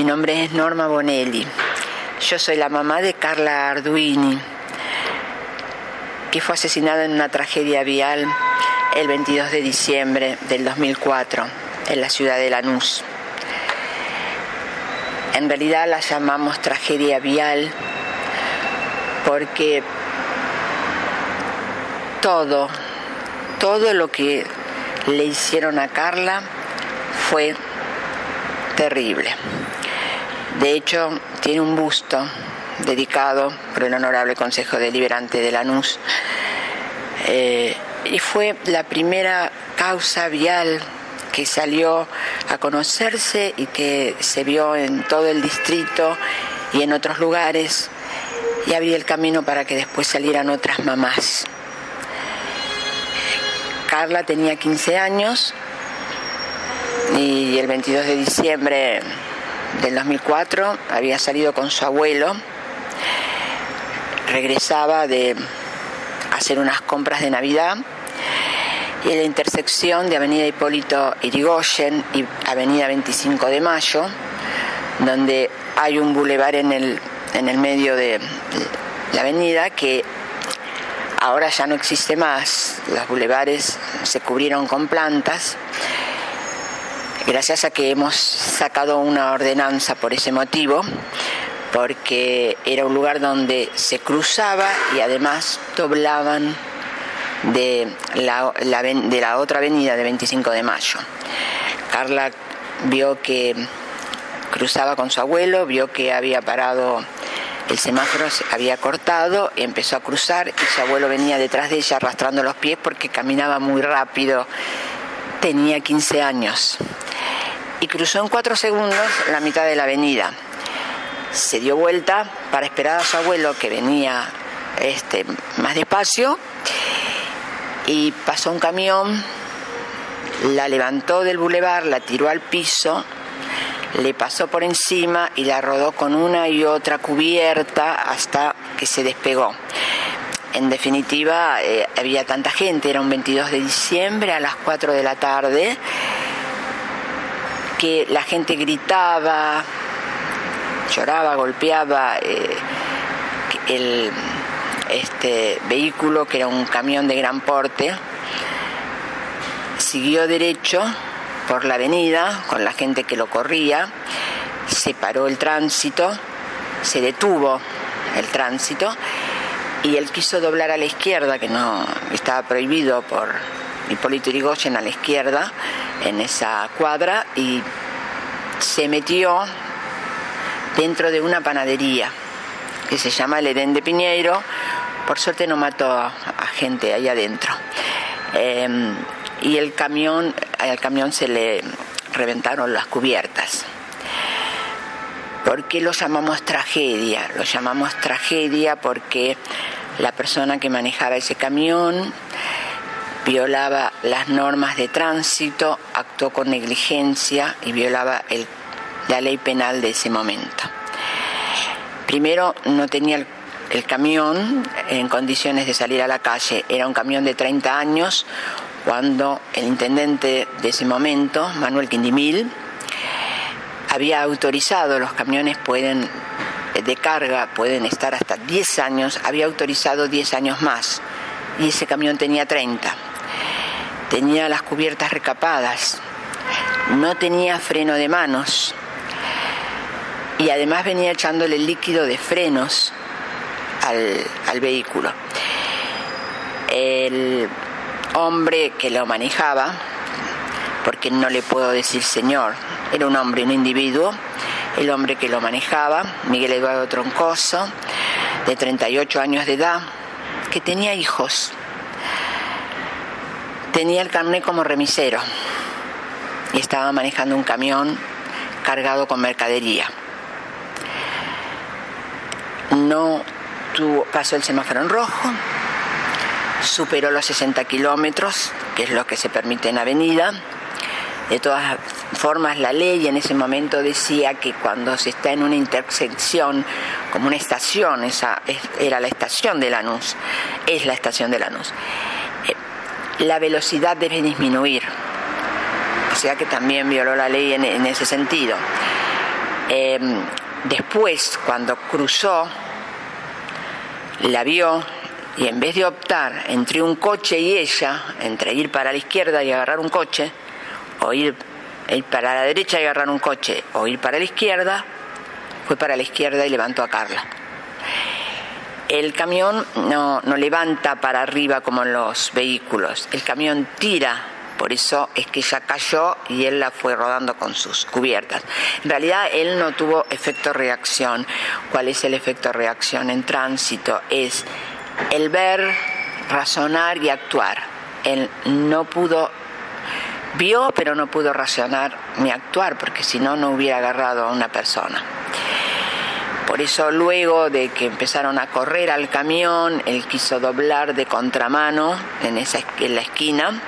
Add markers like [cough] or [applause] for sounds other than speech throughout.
Mi nombre es Norma Bonelli. Yo soy la mamá de Carla Arduini, que fue asesinada en una tragedia vial el 22 de diciembre del 2004 en la ciudad de Lanús. En realidad la llamamos tragedia vial porque todo, todo lo que le hicieron a Carla fue terrible. De hecho, tiene un busto dedicado por el Honorable Consejo Deliberante de Lanús eh, y fue la primera causa vial que salió a conocerse y que se vio en todo el distrito y en otros lugares y abría el camino para que después salieran otras mamás. Carla tenía 15 años y el 22 de diciembre del 2004 había salido con su abuelo, regresaba de hacer unas compras de Navidad y en la intersección de Avenida Hipólito Irigoyen y Avenida 25 de Mayo, donde hay un bulevar en el, en el medio de la avenida que Ahora ya no existe más, los bulevares se cubrieron con plantas, gracias a que hemos sacado una ordenanza por ese motivo, porque era un lugar donde se cruzaba y además doblaban de la, de la otra avenida de 25 de mayo. Carla vio que cruzaba con su abuelo, vio que había parado el semáforo se había cortado, empezó a cruzar y su abuelo venía detrás de ella arrastrando los pies porque caminaba muy rápido. Tenía 15 años. Y cruzó en cuatro segundos la mitad de la avenida. Se dio vuelta para esperar a su abuelo que venía este, más despacio y pasó un camión, la levantó del bulevar, la tiró al piso le pasó por encima y la rodó con una y otra cubierta hasta que se despegó. En definitiva, eh, había tanta gente, era un 22 de diciembre a las 4 de la tarde, que la gente gritaba, lloraba, golpeaba eh, el este vehículo, que era un camión de gran porte, siguió derecho por la avenida con la gente que lo corría, se paró el tránsito, se detuvo el tránsito y él quiso doblar a la izquierda, que no estaba prohibido por Hipólito Yrigoyen a la izquierda en esa cuadra y se metió dentro de una panadería que se llama el Edén de Piñeiro. Por suerte no mató a, gente ahí adentro. Em, y el camión, al camión se le reventaron las cubiertas. ¿Por qué lo llamamos tragedia? Lo llamamos tragedia porque la persona que manejaba ese camión violaba las normas de tránsito, actuó con negligencia y violaba la ley penal de ese momento. Primero, no tenía el, el, camión en condiciones de salir a la calle, era un camión de 30 años, cuando el intendente de ese momento, Manuel Quindimil, había autorizado, los camiones pueden de carga pueden estar hasta 10 años, había autorizado 10 años más y ese camión tenía 30. Tenía las cubiertas recapadas, no tenía freno de manos. Y además venía echándole líquido de frenos al, al vehículo. El hombre que lo manejaba, porque no le puedo decir señor, era un hombre, un individuo, el hombre que lo manejaba, Miguel Eduardo Troncoso, de 38 años de edad, que tenía hijos, tenía el carnet como remisero y estaba manejando un camión cargado con mercadería. No tuvo, pasó el semáforo en rojo, superó los 60 kilómetros, que es lo que se permite en avenida. De todas formas, la ley en ese momento decía que cuando se está en una intersección, como una estación, esa era la estación de Lanús, es la estación de Lanús, la velocidad debe disminuir. O sea que también violó la ley en, ese sentido. Em, después, cuando cruzó, la vio y en vez de optar entre un coche y ella, entre ir para la izquierda y agarrar un coche, o ir, ir para la derecha y agarrar un coche, o ir para la izquierda, fue para la izquierda y levantó a Carla. El camión no, no levanta para arriba como los vehículos, el camión tira por eso es que ella cayó y él la fue rodando con sus cubiertas. En realidad él no tuvo efecto reacción. ¿Cuál es el efecto reacción en tránsito? Es el ver, razonar y actuar. Él no pudo, vio pero no pudo razonar ni actuar porque si no, no hubiera agarrado a una persona. Por eso luego de que empezaron a correr al camión, él quiso doblar de contramano en, esa, en la esquina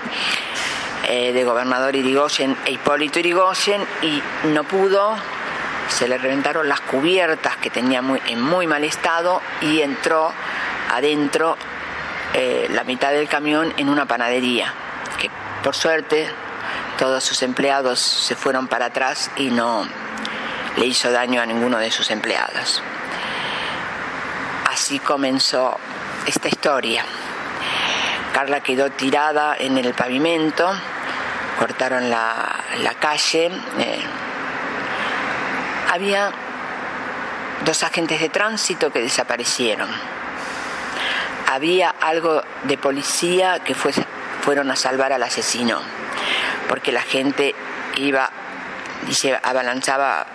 eh, de gobernador Irigoyen e Hipólito Irigoyen y no pudo, se le reventaron las cubiertas que tenía muy, en muy mal estado y entró adentro eh, la mitad del camión en una panadería, que por suerte todos sus empleados se fueron para atrás y no, le hizo daño a ninguno de sus empleados. Así comenzó esta historia. Carla quedó tirada en el pavimento, cortaron la, calle. Eh, había dos agentes de tránsito que desaparecieron. Había algo de policía que fueron a salvar al asesino, porque la gente iba y se abalanzaba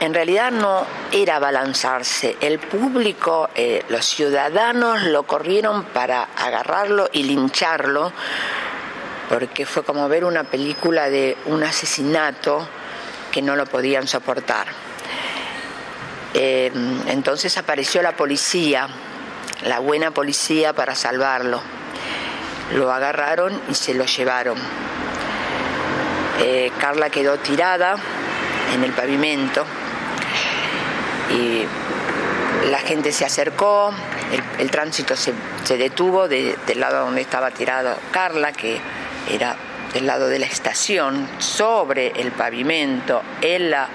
en realidad no era balanzarse. El público, eh, los ciudadanos lo corrieron para agarrarlo y lincharlo, porque fue como ver una película de un asesinato que no lo podían soportar. Eh, entonces apareció la policía, la buena policía para salvarlo. Lo agarraron y se lo llevaron. Eh, Carla quedó tirada en el pavimento y la gente se acercó, el, tránsito se, detuvo del lado donde estaba tirada Carla, que era del lado de la estación, sobre el pavimento, en la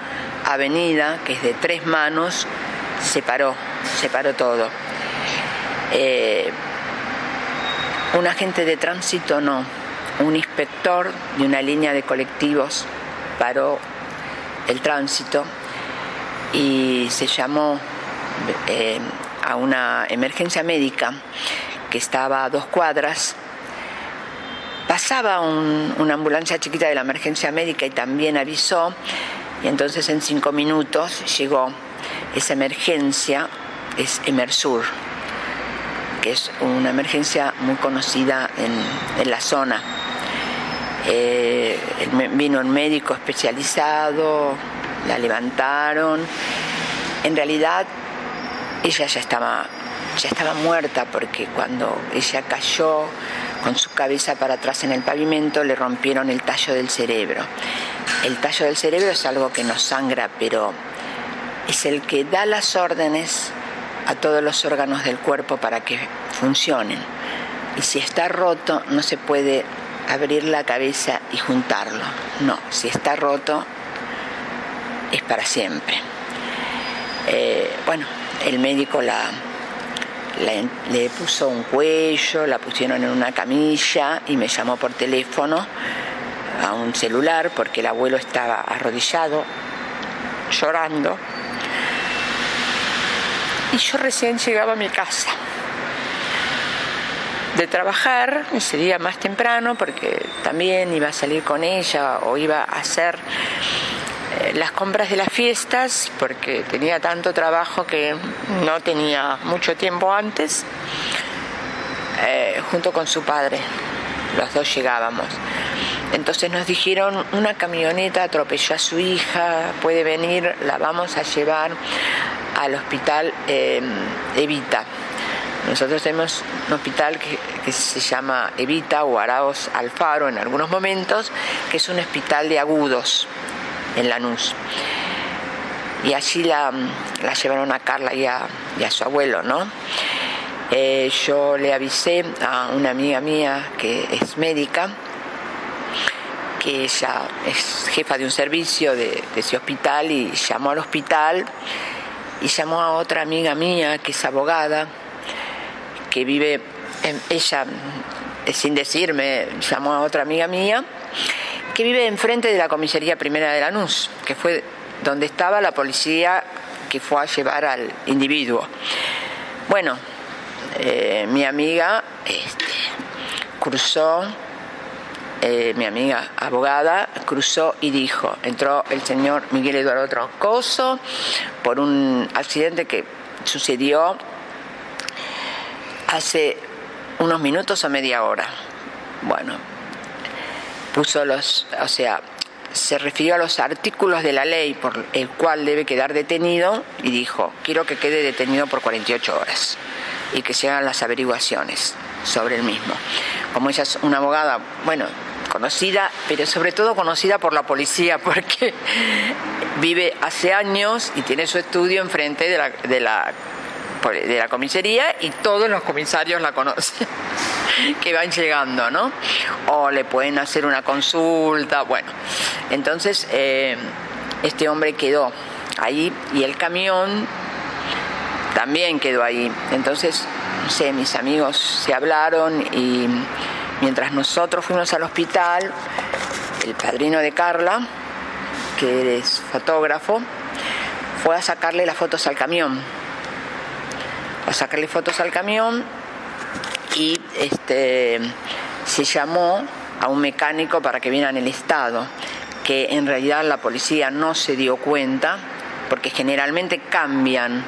avenida, que es de tres manos, se paró, se paró todo. Eh, un agente de tránsito no, un inspector de una línea de colectivos paró el tránsito y se llamó eh, a una emergencia médica que estaba a dos cuadras. Pasaba una ambulancia chiquita de la emergencia médica y también avisó, y entonces en cinco minutos llegó esa emergencia, es Emersur, que es una emergencia muy conocida en, la zona. Eh, vino un médico especializado, la levantaron. En realidad ella ya estaba, ya estaba muerta porque cuando ella cayó con su cabeza para atrás en el pavimento le rompieron el tallo del cerebro. El tallo del cerebro es algo que nos sangra, pero es el que da las órdenes a todos los órganos del cuerpo para que funcionen. Y si está roto, no se puede abrir la cabeza y juntarlo. No, si está roto, es para siempre. Eh, bueno, el médico la, le puso un cuello, la pusieron en una camilla y me llamó por teléfono a un celular porque el abuelo estaba arrodillado, llorando. Y yo recién llegaba a mi casa de trabajar ese día más temprano porque también iba a salir con ella o iba a hacer eh, las compras de las fiestas porque tenía tanto trabajo que no tenía mucho tiempo antes, eh, junto con su padre. Los dos llegábamos. Entonces nos dijeron, una camioneta atropelló a su hija, puede venir, la vamos a llevar al hospital eh, Evita. Nosotros tenemos un hospital que, se llama Evita o Araos Alfaro en algunos momentos, que es un hospital de agudos en Lanús. Y allí la, llevaron a Carla y a, su abuelo, ¿no? Eh, yo le avisé a una amiga mía que es médica que ella es jefa de un servicio de, ese hospital y llamó al hospital y llamó a otra amiga mía que es abogada, que vive, en, ella, eh, sin decirme, llamó a otra amiga mía, que vive enfrente de la comisaría primera de Lanús, que fue donde estaba la policía que fue a llevar al individuo. Bueno, eh, mi amiga este, cruzó eh, mi amiga abogada cruzó y dijo, entró el señor Miguel Eduardo Troncoso por un accidente que sucedió hace unos minutos o media hora. Bueno, puso los, o sea, se refirió a los artículos de la ley por el cual debe quedar detenido y dijo, quiero que quede detenido por 48 horas y que se hagan las averiguaciones sobre el mismo. Como ella es una abogada, bueno, conocida, pero sobre todo conocida por la policía, [laughs] porque vive hace años y tiene su estudio enfrente de la, de la, de la comisaría y todos los comisarios la conocen, [laughs] que van llegando, ¿no? O le pueden hacer una consulta, bueno. Entonces, eh, este hombre quedó ahí y el camión también quedó ahí. Entonces, no sé, mis amigos se hablaron y Mientras nosotros fuimos al hospital, el padrino de Carla, que es fotógrafo, fue a sacarle las fotos al camión. A sacarle fotos al camión y este, se llamó a un mecánico para que viera en el estado, que en realidad la policía no se dio cuenta, porque generalmente cambian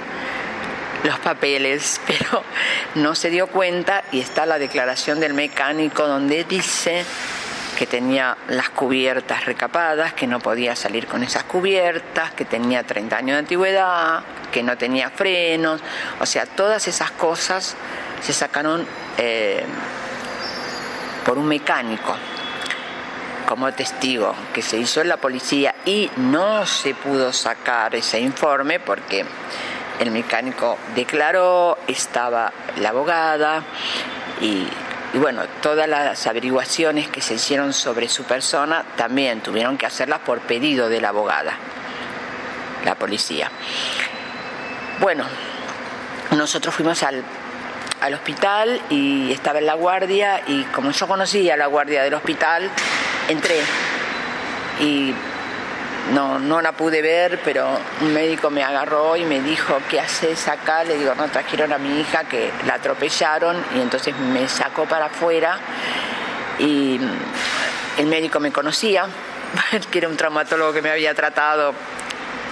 los papeles, [laughs] pero no se dio cuenta y está la declaración del mecánico donde dice que tenía las cubiertas recapadas, que no podía salir con esas cubiertas, que tenía 30 años de antigüedad, que no tenía frenos, o sea, todas esas cosas se sacaron eh, por un mecánico como testigo que se hizo en la policía y no se pudo sacar ese informe porque el mecánico declaró, estaba la abogada y, bueno, todas las averiguaciones que se hicieron sobre su persona también tuvieron que hacerlas por pedido de la abogada, la policía. Bueno, nosotros fuimos al, al hospital y estaba en la guardia y como yo conocía la guardia del hospital, entré y no, no la pude ver, pero un médico me agarró y me dijo, ¿qué haces acá? Le digo, no, trajeron a mi hija que la atropellaron y entonces me sacó para afuera y el médico me conocía, [laughs] que era un traumatólogo que me había tratado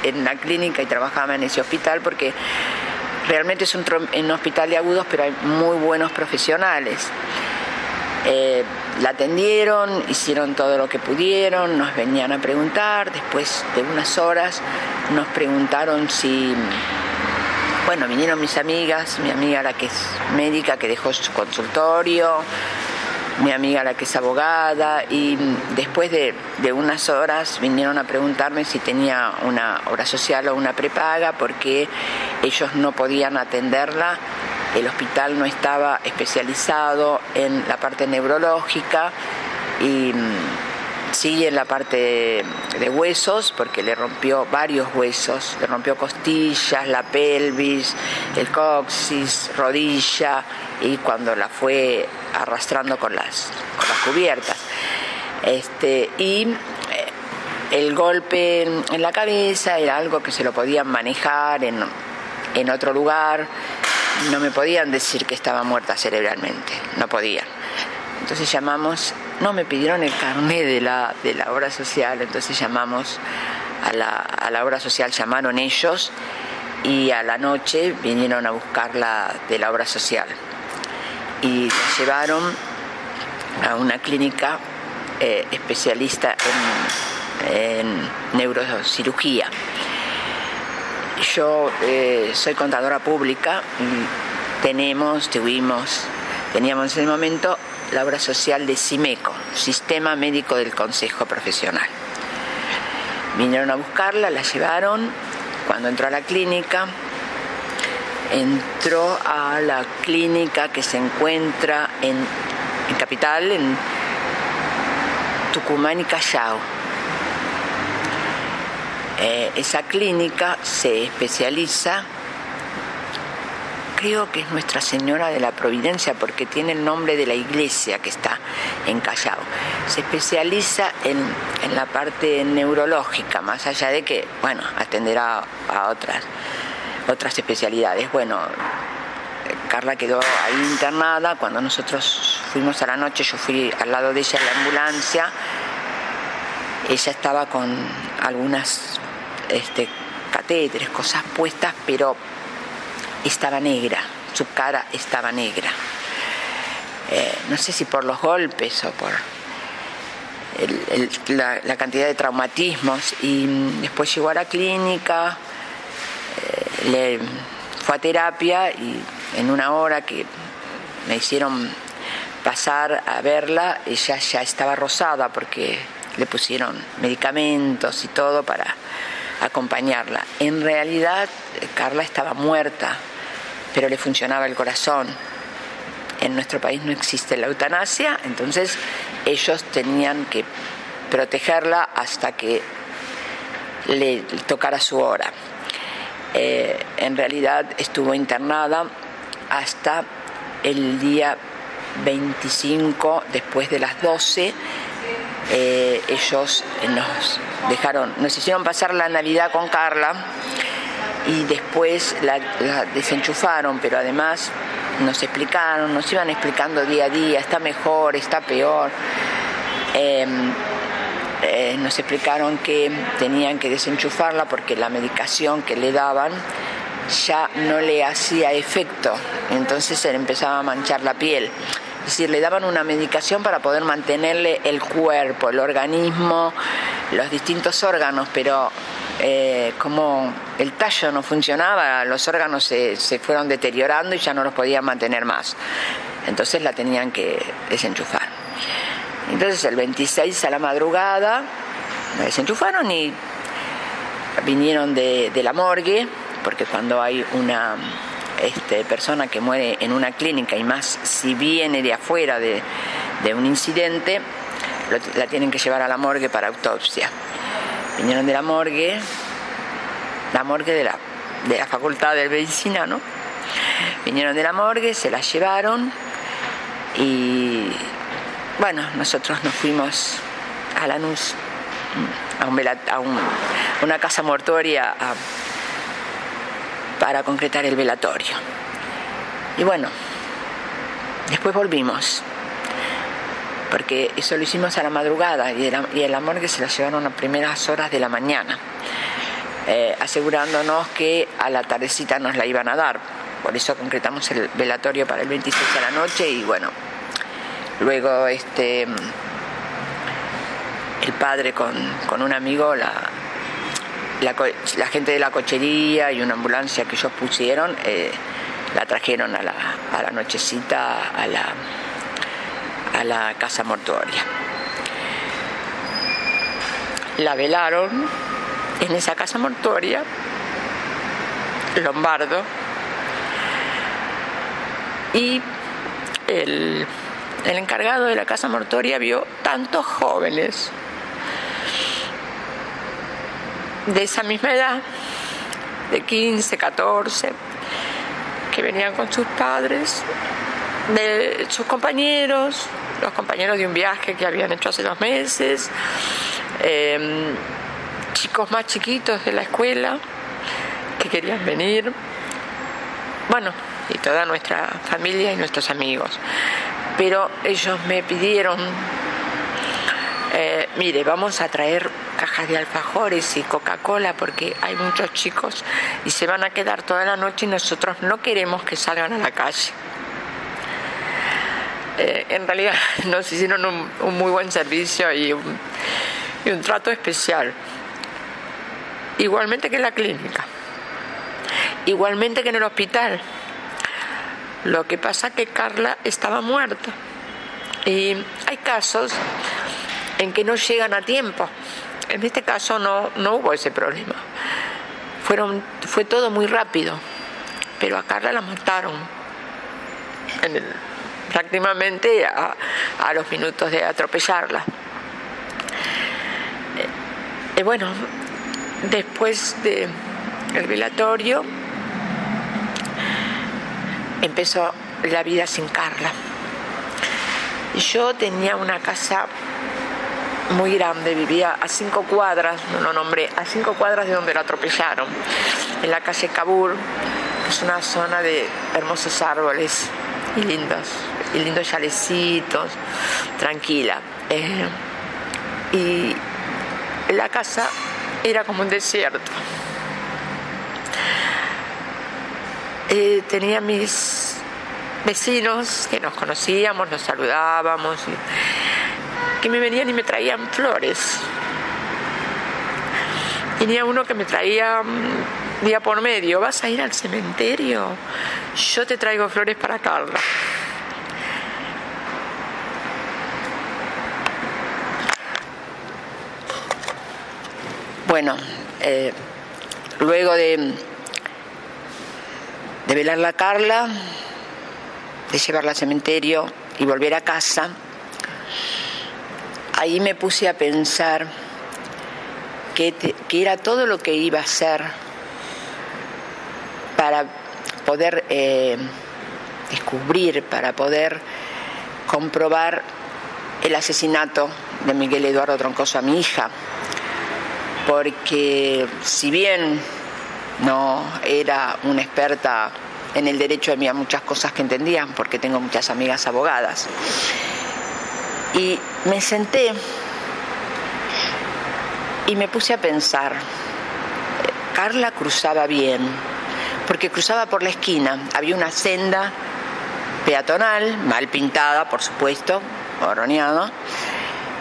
en la clínica y trabajaba en ese hospital porque realmente es un, un hospital de agudos, pero hay muy buenos profesionales. Eh, la atendieron, hicieron todo lo que pudieron, nos venían a preguntar, después de unas horas nos preguntaron si, bueno, vinieron mis amigas, mi amiga la que es médica, que dejó su consultorio, mi amiga la que es abogada, y después de, de unas horas vinieron a preguntarme si tenía una obra social o una prepaga, porque ellos no podían atenderla el hospital no estaba especializado en la parte neurológica y mm, sí en la parte de huesos, porque le rompió varios huesos, le rompió costillas, la pelvis, el coxis, rodilla y cuando la fue arrastrando con las, con las cubiertas. Este, y eh, el golpe en la cabeza era algo que se lo podían manejar en, en otro lugar no me podían decir que estaba muerta cerebralmente, no podían. Entonces llamamos, no me pidieron el carnet de la, de la obra social, entonces llamamos a la, a la obra social, llamaron ellos y a la noche vinieron a buscarla de la obra social. Y la llevaron a una clínica eh, especialista en, en neurocirugía yo eh, soy contadora pública y tenemos, tuvimos, teníamos en ese momento la obra social de CIMECO, Sistema Médico del Consejo Profesional. Vinieron a buscarla, la llevaron, cuando entró a la clínica, entró a la clínica que se encuentra en, en Capital, en Tucumán y Callao. Eh, esa clínica se especializa, creo que es Nuestra Señora de la Providencia, porque tiene el nombre de la iglesia que está en Callao. Se especializa en, la parte neurológica, más allá de que, bueno, atenderá a otras, otras especialidades. Bueno, Carla quedó ahí internada, cuando nosotros fuimos a la noche, yo fui al lado de ella en la ambulancia, ella estaba con algunas este, catéteres, cosas puestas, pero estaba negra, su cara estaba negra. Eh, no sé si por los golpes o por la, cantidad de traumatismos. Y después llegó a la clínica, eh, le fue a terapia y en una hora que me hicieron pasar a verla, ella ya estaba rosada porque le pusieron medicamentos y todo para acompañarla. En realidad Carla estaba muerta, pero le funcionaba el corazón. En nuestro país no existe la eutanasia, entonces ellos tenían que protegerla hasta que le tocara su hora. Eh, en realidad estuvo internada hasta el día 25, después de las 12, eh, ellos nos dejaron, nos hicieron pasar la Navidad con Carla y después la, desenchufaron, pero además nos explicaron, nos iban explicando día a día, está mejor, está peor. Em, eh, nos explicaron que tenían que desenchufarla porque la medicación que le daban ya no le hacía efecto, entonces se le empezaba a manchar la piel. Es decir, le daban una medicación para poder mantenerle el cuerpo, el organismo, los distintos órganos, pero eh, como el tallo no funcionaba, los órganos se, se, fueron deteriorando y ya no los podían mantener más. Entonces la tenían que desenchufar. Entonces el 26 a la madrugada la desenchufaron y vinieron de, de la morgue porque cuando hay una este, persona que muere en una clínica y más si viene de afuera de, un incidente, la tienen que llevar a la morgue para autopsia. Vinieron de la morgue, la morgue de la, de la Facultad de Medicina, ¿no? Vinieron de la morgue, se la llevaron y bueno, nosotros nos fuimos a Lanús, a, a una casa mortuoria a para concretar el velatorio. Y bueno, después volvimos, porque eso lo hicimos a la madrugada y el, amor que se la llevaron a primeras horas de la mañana, eh, asegurándonos que a la tardecita nos la iban a dar. Por eso concretamos el velatorio para el 26 de la noche y bueno, luego este el padre con, con un amigo la, la, gente de la cochería y una ambulancia que ellos pusieron eh, la trajeron a la, a la nochecita a la, a la casa mortuoria. La velaron en esa casa mortuoria, Lombardo, y el, el encargado de la casa mortuoria vio tantos jóvenes de esa misma edad, de 15, 14, que venían con sus padres, de sus compañeros, los compañeros de un viaje que habían hecho hace dos meses, em, chicos más chiquitos de la escuela que querían venir, bueno, y toda nuestra familia y nuestros amigos. Pero ellos me pidieron, eh, mire, vamos a traer cajas de alfajores y Coca-Cola porque hay muchos chicos y se van a quedar toda la noche y nosotros no queremos que salgan a la calle. Eh, en realidad [laughs] nos hicieron un, muy buen servicio y un, y un trato especial. Igualmente que en la clínica, igualmente que en el hospital. Lo que pasa que Carla estaba muerta. Y hay casos en que no llegan a tiempo. En este caso no, no hubo ese problema. Fue todo muy rápido, pero a Carla la mataron prácticamente a, los minutos de atropellarla. Y bueno, después del el velatorio empezó la vida sin Carla. Yo tenía una casa muy grande, vivía a cinco cuadras, no lo nombré, a cinco cuadras de donde la atropellaron, en la calle Cabur, que es una zona de hermosos árboles y lindos, y lindos chalecitos, tranquila. Eh, y la casa era como un desierto. Eh, tenía mis vecinos que nos conocíamos, nos saludábamos, que me venían y me traían flores. Tenía uno que me traía mm, día por medio, ¿vas a ir al cementerio? Yo te traigo flores para Carla. Bueno, eh, luego de, de velar la Carla, de llevarla al cementerio y volver a casa, ahí me puse a pensar que, era todo lo que iba a hacer para poder eh, descubrir, para poder comprobar el asesinato de Miguel Eduardo Troncoso a mi hija porque si bien no era una experta en el derecho, había muchas cosas que entendían, porque tengo muchas amigas abogadas. Y me senté y me puse a pensar, Carla cruzaba bien, porque cruzaba por la esquina, había una senda peatonal, mal pintada, por supuesto, horroneada,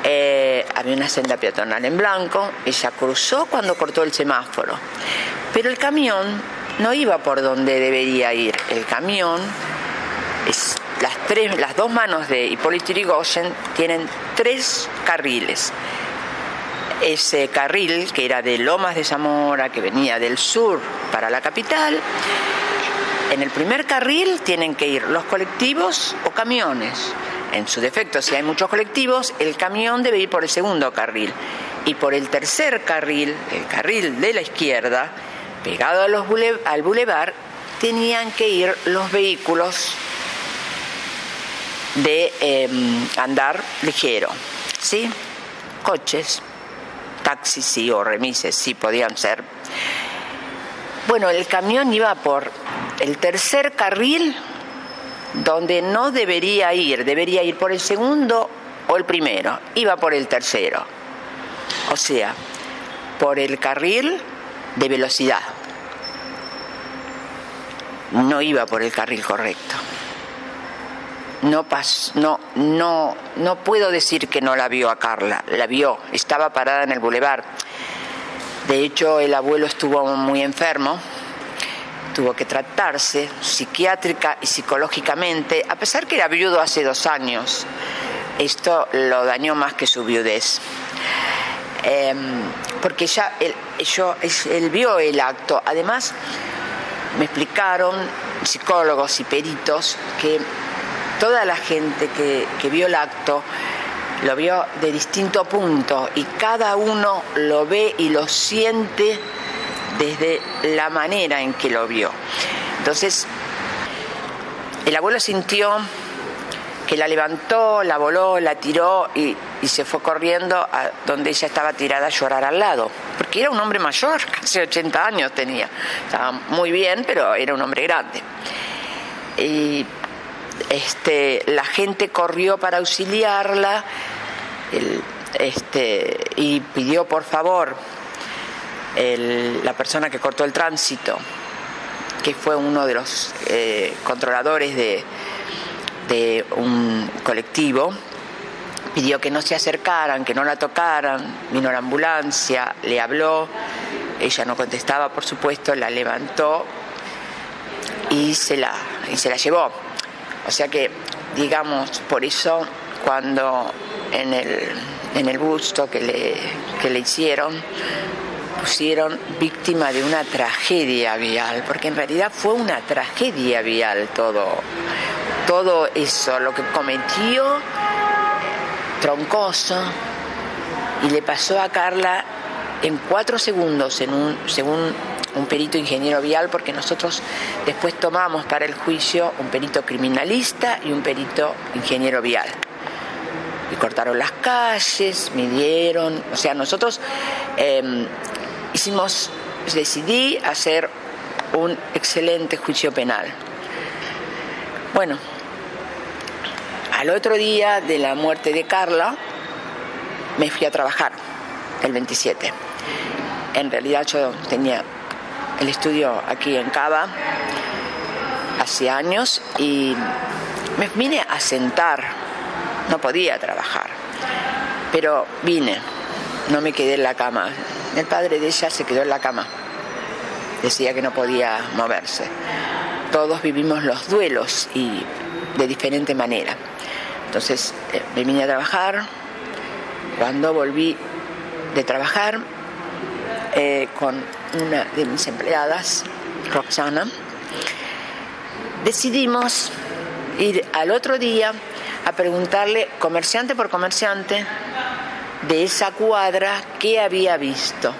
eh, había una senda peatonal en blanco, ella cruzó cuando cortó el semáforo, pero el camión no iba por donde debería ir, el camión, las, tres, las dos manos de Hipólito Yrigoyen tienen tres carriles. Ese carril, que era de Lomas de Zamora, que venía del sur para la capital, en el primer carril tienen que ir los colectivos o camiones en su defecto, si hay muchos colectivos, el camión debe ir por el segundo carril. Y por el tercer carril, el carril de la izquierda, pegado a los al bulevar, tenían que ir los vehículos de em, andar ligero, ¿sí? Coches, taxis sí, o remises sí podían ser. Bueno, el camión iba por el tercer carril donde no debería ir, debería ir por el segundo o el primero, iba por el tercero. O sea, por el carril de velocidad. No iba por el carril correcto. No, no, no, no puedo decir que no la vio a Carla, la vio, estaba parada en el bulevar. De hecho, el abuelo estuvo muy enfermo, tuvo que tratarse psiquiátrica y psicológicamente, a pesar que era viudo hace dos años. Esto lo dañó más que su viudez. Em, porque ya él, yo, él vio el acto. Además, me explicaron psicólogos y peritos que toda la gente que, que vio el acto lo vio de distinto punto y cada uno lo ve y lo siente desde la manera en que lo vio. Entonces, el abuelo sintió que la levantó, la voló, la tiró y, se fue corriendo a donde ella estaba tirada a llorar al lado. Porque era un hombre mayor, [laughs] casi 80 años tenía. Estaba muy bien, pero era un hombre grande. Y este, la gente corrió para auxiliarla este, y pidió por favor la persona que cortó el tránsito, que fue uno de los eh, controladores de, de un colectivo, pidió que no se acercaran, que no la tocaran, vino la ambulancia, le habló, ella no contestaba, por supuesto, la levantó y se la, y se la llevó. O sea que, digamos, por eso cuando en el, en el busto que le, que le hicieron, pusieron víctima de una tragedia vial, porque en realidad fue una tragedia vial todo, todo eso, lo que cometió Troncoso y le pasó a Carla en cuatro segundos, en un, según un perito ingeniero vial, porque nosotros después tomamos para el juicio un perito criminalista y un perito ingeniero vial. Y cortaron las calles, midieron, o sea, nosotros em, hicimos, decidí hacer un excelente juicio penal. Bueno, al otro día de la muerte de Carla, me fui a trabajar, el 27. En realidad yo tenía el estudio aquí en Cava hace años y me vine a sentar, no podía trabajar, pero vine, no me quedé en la cama. El padre de ella se quedó en la cama, decía que no podía moverse. Todos vivimos los duelos y de diferente manera. Entonces eh, me vine a trabajar, cuando volví de trabajar eh, con una de mis empleadas, Roxana, decidimos ir al otro día a preguntarle, comerciante por comerciante, de esa cuadra qué había visto.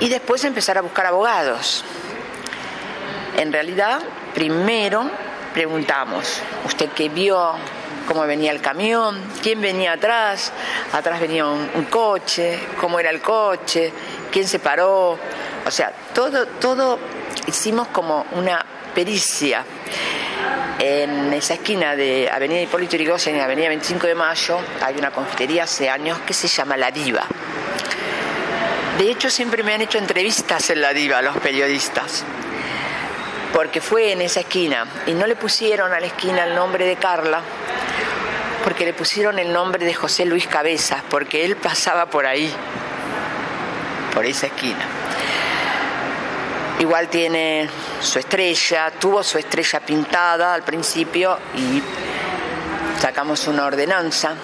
Y después empezar a buscar abogados. En realidad, primero preguntamos, ¿usted qué vio? Cómo venía el camión, quién venía atrás, atrás venía un, coche, cómo era el coche, quién se paró, o sea, todo, todo hicimos como una pericia. En esa esquina de Avenida Hipólito Yrigoyen y Avenida 25 de Mayo hay una confitería hace años que se llama La Diva. De hecho, siempre me han hecho entrevistas en La Diva los periodistas porque fue en esa esquina y no le pusieron a la esquina el nombre de Carla, porque le pusieron el nombre de José Luis Cabezas, porque él pasaba por ahí, por esa esquina. Igual tiene su estrella, tuvo su estrella pintada al principio y sacamos una ordenanza,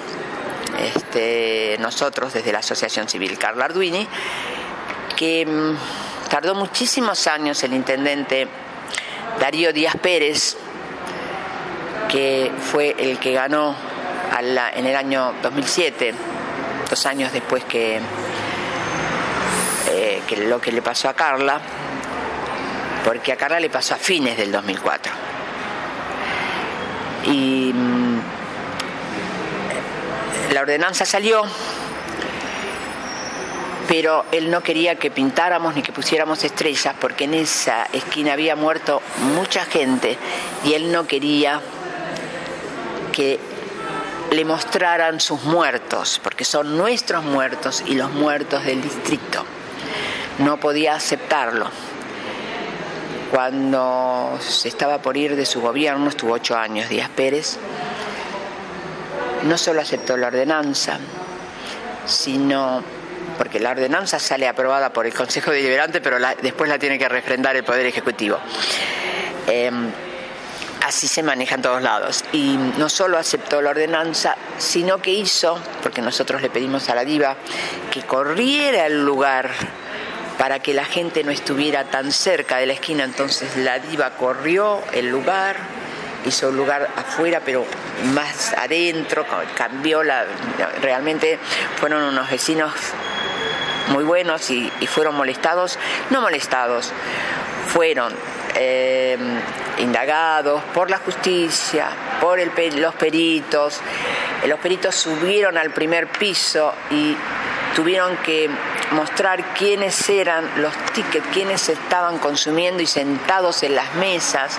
este, nosotros desde la Asociación Civil Carla Arduini, que mm, tardó muchísimos años el intendente Darío Díaz Pérez, que fue el que ganó en el año 2007, dos años después que, eh, que lo que le pasó a Carla, porque a Carla le pasó a fines del 2004. Y mm, la ordenanza salió, pero él no quería que pintáramos ni que pusiéramos estrellas porque en esa esquina había muerto mucha gente y él no quería que le mostraran sus muertos, porque son nuestros muertos y los muertos del distrito. No podía aceptarlo. Cuando se estaba por ir de su gobierno, estuvo ocho años Díaz Pérez, no solo aceptó la ordenanza, sino porque la ordenanza sale aprobada por el Consejo Deliberante, pero después la tiene que refrendar el Poder Ejecutivo. Em, así se maneja en todos lados. Y no solo aceptó la ordenanza, sino que hizo, porque nosotros le pedimos a la diva, que corriera el lugar para que la gente no estuviera tan cerca de la esquina. Entonces la diva corrió el lugar, hizo un lugar afuera, pero más adentro, cambió la... Realmente fueron unos vecinos muy buenos y, y fueron molestados, no molestados, fueron eh, indagados por la justicia, por los peritos. Eh, los peritos subieron al primer piso y tuvieron que mostrar quiénes eran los tickets, quiénes estaban consumiendo y sentados en las mesas.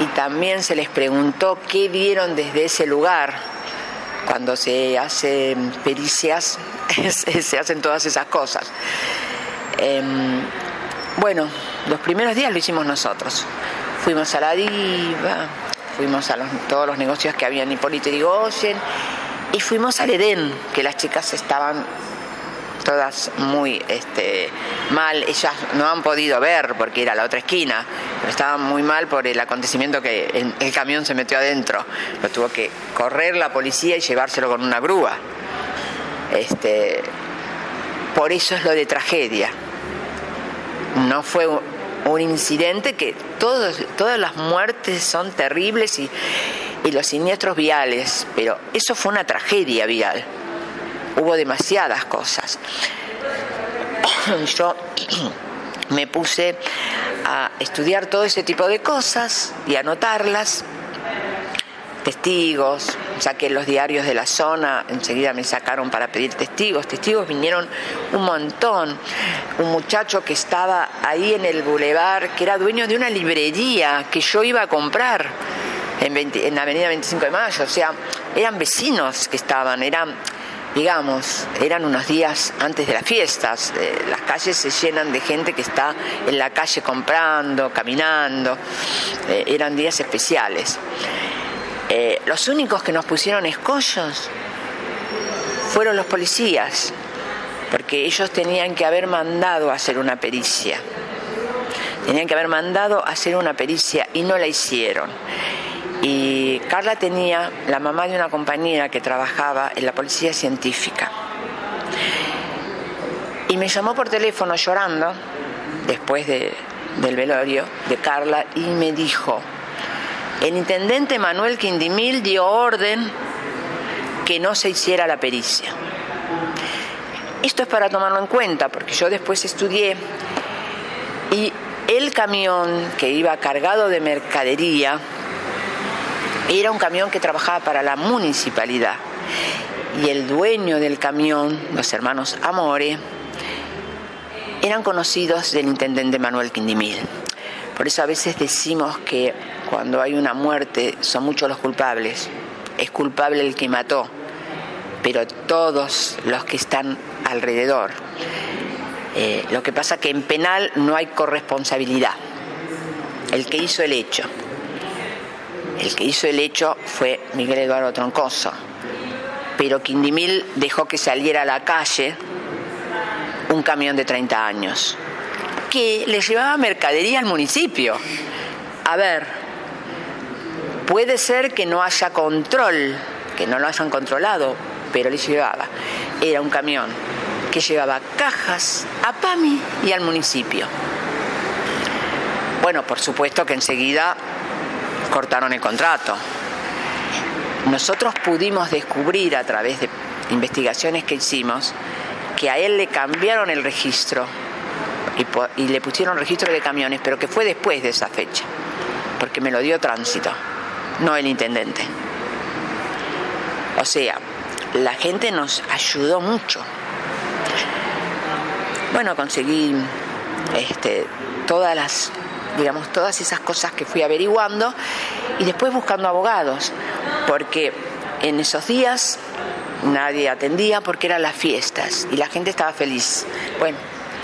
Y también se les preguntó qué vieron desde ese lugar. Cuando se hacen pericias, [laughs] se hacen todas esas cosas. Em, bueno, los primeros días lo hicimos nosotros. Fuimos a la diva, fuimos a todos los negocios que había en Hipólito Yrigoyen y fuimos al Edén, que las chicas estaban todas muy este, mal, ellas no han podido ver porque era la otra esquina, pero estaban muy mal por el acontecimiento que el, el, camión se metió adentro, lo tuvo que correr la policía y llevárselo con una grúa. Este, por eso es lo de tragedia. No fue un incidente que todos, todas las muertes son terribles y, y los siniestros viales, pero eso fue una tragedia vial. Hubo demasiadas cosas. [coughs] Yo [coughs] me puse a estudiar todo ese tipo de cosas y anotarlas. Testigos, saqué los diarios de la zona, enseguida me sacaron para pedir testigos, testigos vinieron un montón, un muchacho que estaba ahí en el bulevar, que era dueño de una librería que yo iba a comprar en, en la avenida 25 de Mayo, o sea, eran vecinos que estaban, eran digamos, eran unos días antes de las fiestas. Eh, las calles se llenan de gente que está en la calle comprando, caminando. Eh, eran días especiales. Eh, los únicos que nos pusieron escollos fueron los policías, porque ellos tenían que haber mandado a hacer una pericia. Tenían que haber mandado a hacer una pericia y no la hicieron. Y Carla tenía la mamá de una compañera que trabajaba en la policía científica. Y me llamó por teléfono llorando, después del velorio de Carla, y me dijo, el intendente Manuel Quindimil dio orden que no se hiciera la pericia. Esto es para tomarlo en cuenta, porque yo después estudié y el camión que iba cargado de mercadería era un camión que trabajaba para la municipalidad. Y el dueño del camión, los hermanos Amore, eran conocidos del intendente Manuel Quindimil. Por eso a veces decimos que cuando hay una muerte son muchos los culpables. Es culpable el que mató, pero todos los que están alrededor. Eh, lo que pasa que en penal no hay corresponsabilidad. El que hizo el hecho. El que hizo el hecho fue Miguel Eduardo Troncoso. Pero Quindimil dejó que saliera a la calle un camión de 30 años que le llevaba mercadería al municipio. A ver, Puede ser que no haya control, que no lo hayan controlado, pero le llevaba. Era un camión que llevaba cajas a PAMI y al municipio. Bueno, por supuesto que enseguida cortaron el contrato. Nosotros pudimos descubrir a través de investigaciones que hicimos que a él le cambiaron el registro y, le pusieron registro de camiones, pero que fue después de esa fecha, porque me lo dio tránsito no el intendente. O sea, la gente nos ayudó mucho. Bueno, conseguí este, todas las, digamos, todas esas cosas que fui averiguando y después buscando abogados, porque en esos días nadie atendía porque eran las fiestas y la gente estaba feliz. Bueno,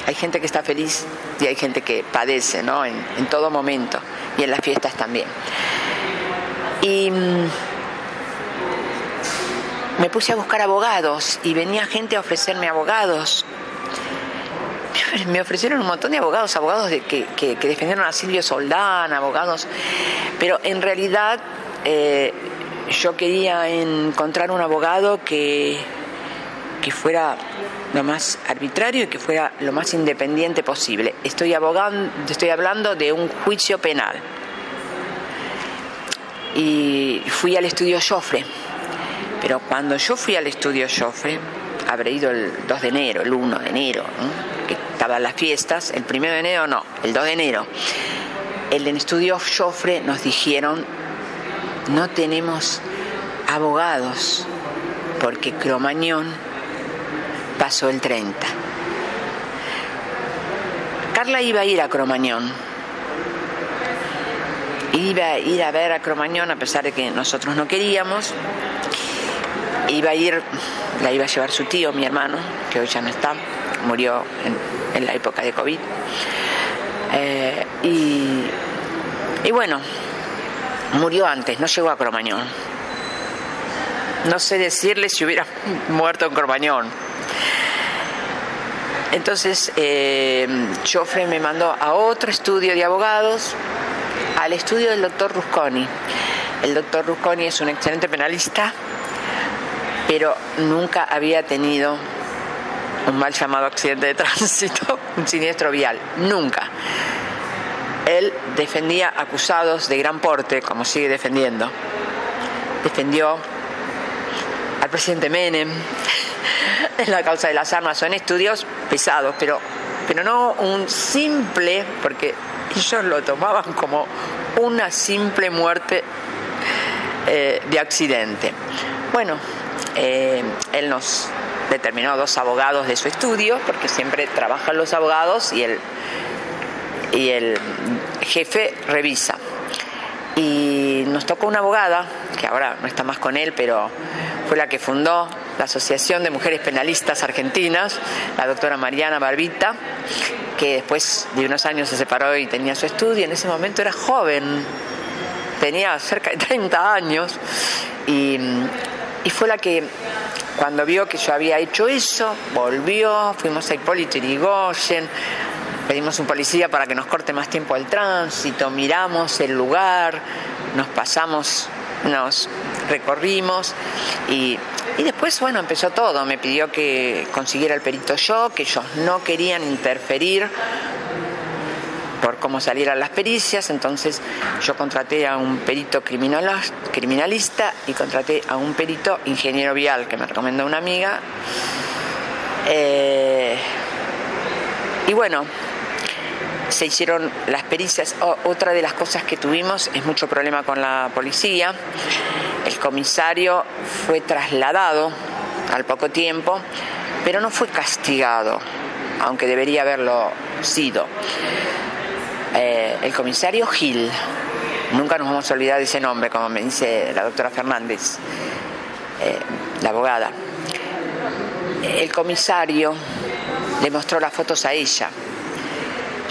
hay gente que está feliz y hay gente que padece, ¿no? En, todo momento y en las fiestas también. Y mm, me puse a buscar abogados y venía gente a ofrecerme abogados. [laughs] Me ofrecieron un montón de abogados, abogados de, que, que, defendieron a Silvio Soldán, abogados, pero en realidad eh, yo quería encontrar un abogado que, que fuera lo más arbitrario y que fuera lo más independiente posible. Estoy, abogando, estoy hablando de un juicio penal y fui al estudio Joffre. Pero cuando yo fui al estudio Joffre, habré ido el 2 de enero, el 1 de enero, que estaban las fiestas, el 1 de enero no, el 2 de enero. El estudio Joffre nos dijeron, no tenemos abogados, porque Cromañón pasó el 30. Carla iba a ir a Cromañón, iba a ir a ver a Cromañón a pesar de que nosotros no queríamos. Iba a ir, la iba a llevar su tío, mi hermano, que hoy ya no está, murió en, la época de COVID. Eh, y, y bueno, murió antes, no llegó a Cromañón. No sé decirle si hubiera [laughs] muerto en Cromañón. Entonces, eh, me mandó a otro estudio de abogados al estudio del doctor Rusconi. El doctor Rusconi es un excelente penalista, pero nunca había tenido un mal llamado accidente de tránsito, [laughs] un siniestro vial, nunca. Él defendía acusados de gran porte, como sigue defendiendo. Defendió al presidente Menem, [laughs] en la causa de las armas. Son estudios pesados, pero, pero no un simple, porque ellos lo tomaban como una simple muerte eh, de accidente. Bueno, eh, él nos determinó dos abogados de su estudio, porque siempre trabajan los abogados y el, y el jefe revisa. Y nos tocó una abogada, que ahora no está más con él, pero fue la que fundó la Asociación de Mujeres Penalistas Argentinas, la doctora Mariana Barbita, que después de unos años se separó y tenía su estudio. En ese momento era joven, tenía cerca de 30 años, y, y fue la que cuando vio que yo había hecho eso, volvió, fuimos a Hipólito Yrigoyen, pedimos un policía para que nos corte más tiempo el tránsito, miramos el lugar, nos pasamos, nos recorrimos y, y, después, bueno, empezó todo. Me pidió que consiguiera el perito yo, que ellos no querían interferir por cómo salieran las pericias, entonces yo contraté a un perito criminalista y contraté a un perito ingeniero vial que me recomendó una amiga. Eh, y bueno, se hicieron las pericias. otra de las cosas que tuvimos es mucho problema con la policía. El comisario fue trasladado al poco tiempo, pero no fue castigado, aunque debería haberlo sido. Eh, el comisario Gil, nunca nos vamos a olvidar de ese nombre, como me dice la doctora Fernández, eh, la abogada. El comisario le mostró las fotos a ella,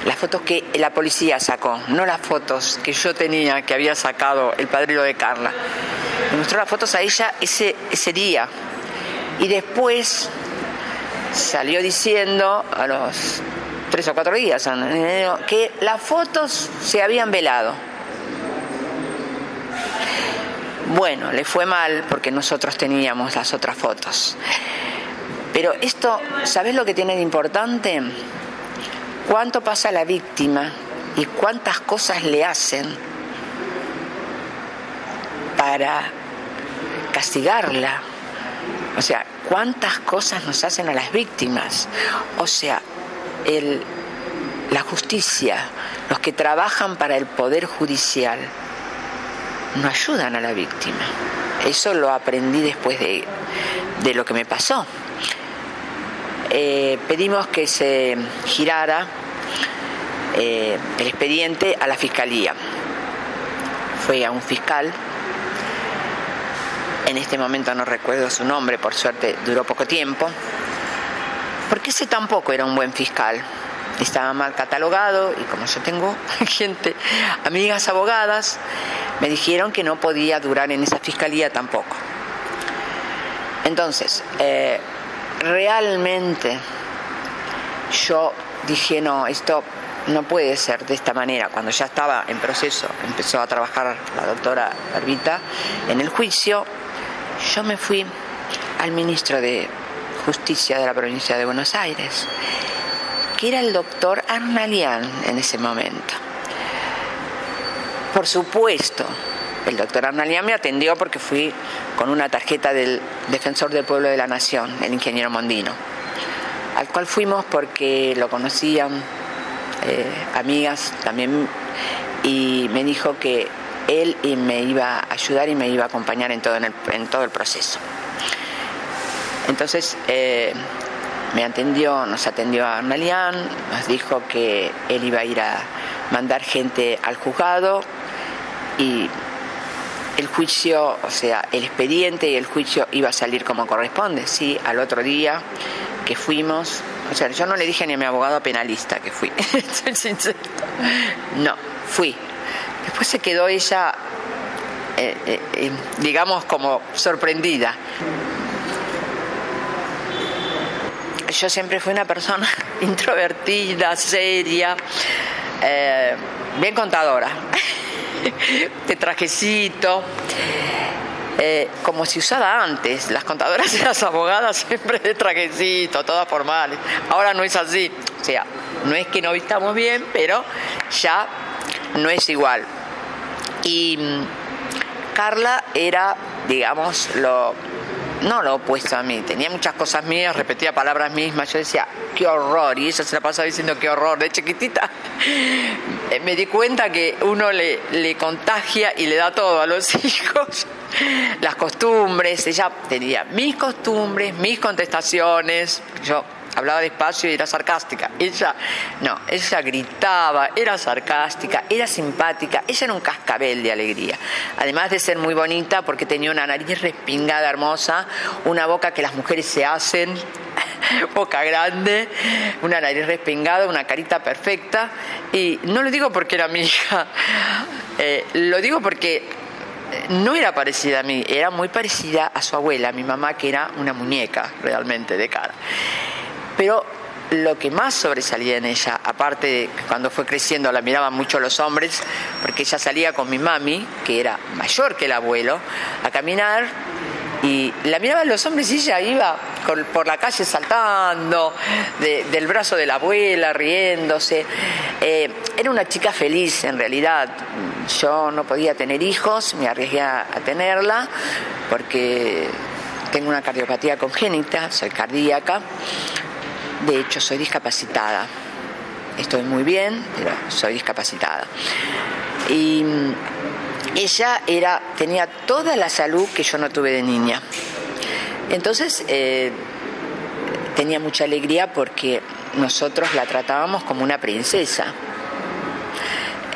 las fotos que la policía sacó, no las fotos que yo tenía, que había sacado el padrino de Carla. Le mostró las fotos a ella ese, ese día. Y después salió diciendo a los tres o cuatro días, que las fotos se habían velado. Bueno, le fue mal porque nosotros teníamos las otras fotos. Pero esto, ¿sabes lo que tiene de importante? ¿Cuánto pasa la víctima y cuántas cosas le hacen para castigarla? O sea, cuántas cosas nos hacen a las víctimas. O sea, el, la justicia, los que trabajan para el Poder Judicial, no ayudan a la víctima. Eso lo aprendí después de, de lo que me pasó. Eh, pedimos que se girara eh, el expediente a la Fiscalía. Fue a un fiscal, en este momento no recuerdo su nombre, por suerte duró poco tiempo, porque ese tampoco era un buen fiscal. Estaba mal catalogado y como yo tengo [laughs] gente, amigas abogadas, me dijeron que no podía durar en esa fiscalía tampoco. Entonces, eh, realmente yo dije, no, esto no puede ser de esta manera. Cuando ya estaba en proceso, empezó a trabajar la doctora Arbita en el juicio, yo me fui al ministro de Justicia de la provincia de Buenos Aires, que era el doctor Arnalian en ese momento. Por supuesto, el doctor Arnalian me atendió porque fui con una tarjeta del defensor del pueblo de la nación, el ingeniero Mondino, al cual fuimos porque lo conocían eh, amigas también y me dijo que él me iba a ayudar y me iba a acompañar en todo, en todo el proceso. Entonces eh, me atendió, nos atendió a Arnalian, nos dijo que él iba a ir a mandar gente al juzgado y el juicio, o sea, el expediente y el juicio iba a salir como corresponde, sí, al otro día que fuimos, o sea, yo no le dije ni a mi abogado penalista que fui, [laughs] no, fui. Después se quedó ella, eh, eh, digamos, como sorprendida. Yo siempre fui una persona [laughs] introvertida, seria, eh, bien contadora, [laughs] de trajecito. Eh, como se usaba antes, las contadoras y las abogadas siempre de trajecito, todas formales. Ahora no es así. O sea, no es que no vistamos bien, pero ya no es igual. Y mm, Carla era, digamos, lo no lo opuesto a mí, tenía muchas cosas mías, repetía palabras mismas, yo decía, qué horror, y ella se la pasaba diciendo qué horror, de chiquitita. [laughs] Me di cuenta que uno le, le contagia y le da todo a los [laughs] hijos, las costumbres, ella tenía mis costumbres, mis contestaciones, yo hablaba despacio y era sarcástica. Ella, no, ella gritaba, era sarcástica, era simpática, ella era un cascabel de alegría. Además de ser muy bonita porque tenía una nariz respingada hermosa, una boca que las mujeres se hacen, [laughs] boca grande, una nariz respingada, una carita perfecta. Y no lo digo porque era mi hija, [laughs] eh, lo digo porque eh, no era parecida a mí, era muy parecida a su abuela, mi mamá, que era una muñeca realmente de cara. Pero lo que más sobresalía en ella, aparte de que cuando fue creciendo la miraban mucho los hombres, porque ella salía con mi mami, que era mayor que el abuelo, a caminar y la miraban los hombres y ella iba por la calle saltando, del brazo de la abuela, riéndose. Eh, era una chica feliz en realidad. Yo no podía tener hijos, me arriesgué a tenerla porque tengo una cardiopatía congénita, soy cardíaca de hecho, soy discapacitada. Estoy muy bien, pero soy discapacitada. Y mm, ella era, tenía toda la salud que yo no tuve de niña. Entonces, eh, tenía mucha alegría porque nosotros la tratábamos como una princesa.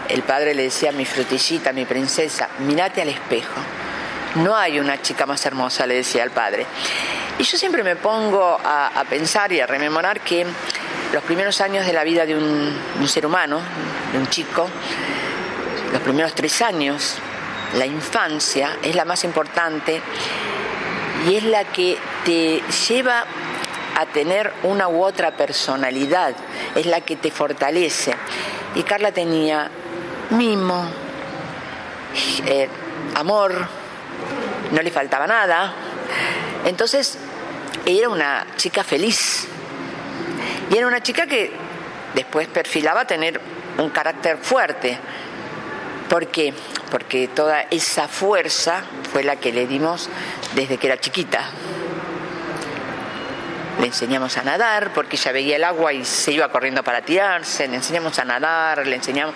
El padre le decía a mi frutillita, mi princesa, mirate al espejo. No hay una chica más hermosa, le decía al padre. Y yo siempre me pongo a, pensar y a rememorar que los primeros años de la vida de un, ser humano, de un chico, los primeros tres años, la infancia, es la más importante y es la que te lleva a tener una u otra personalidad, es la que te fortalece. Y Carla tenía mimo, eh, amor, no le faltaba nada. Entonces, era una chica feliz. Y era una chica que después perfilaba tener un carácter fuerte. ¿Por qué? Porque toda esa fuerza fue la que le dimos desde que era chiquita. Le enseñamos a nadar porque ella veía el agua y se iba corriendo para tirarse, le enseñamos a nadar, le enseñamos...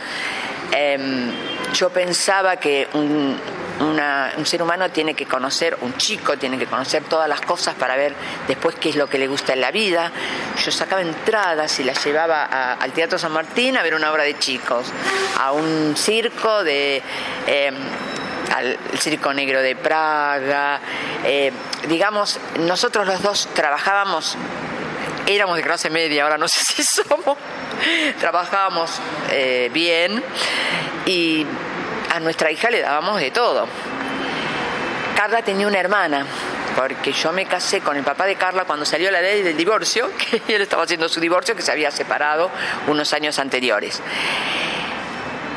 Em, yo pensaba que un, un ser humano tiene que conocer, un chico tiene que conocer todas las cosas para ver después qué es lo que le gusta en la vida. Yo sacaba entradas y las llevaba al Teatro San Martín a ver una obra de chicos, a un circo de... Em, al Circo Negro de Praga. Eh, digamos, nosotros los dos trabajábamos, éramos de clase media, ahora no sé [laughs] si somos, trabajábamos eh, bien y a nuestra hija le dábamos de todo. Carla tenía una hermana, porque yo me casé con el papá de Carla cuando salió la ley del divorcio, [laughs] que él estaba haciendo su divorcio, que se había separado unos años anteriores.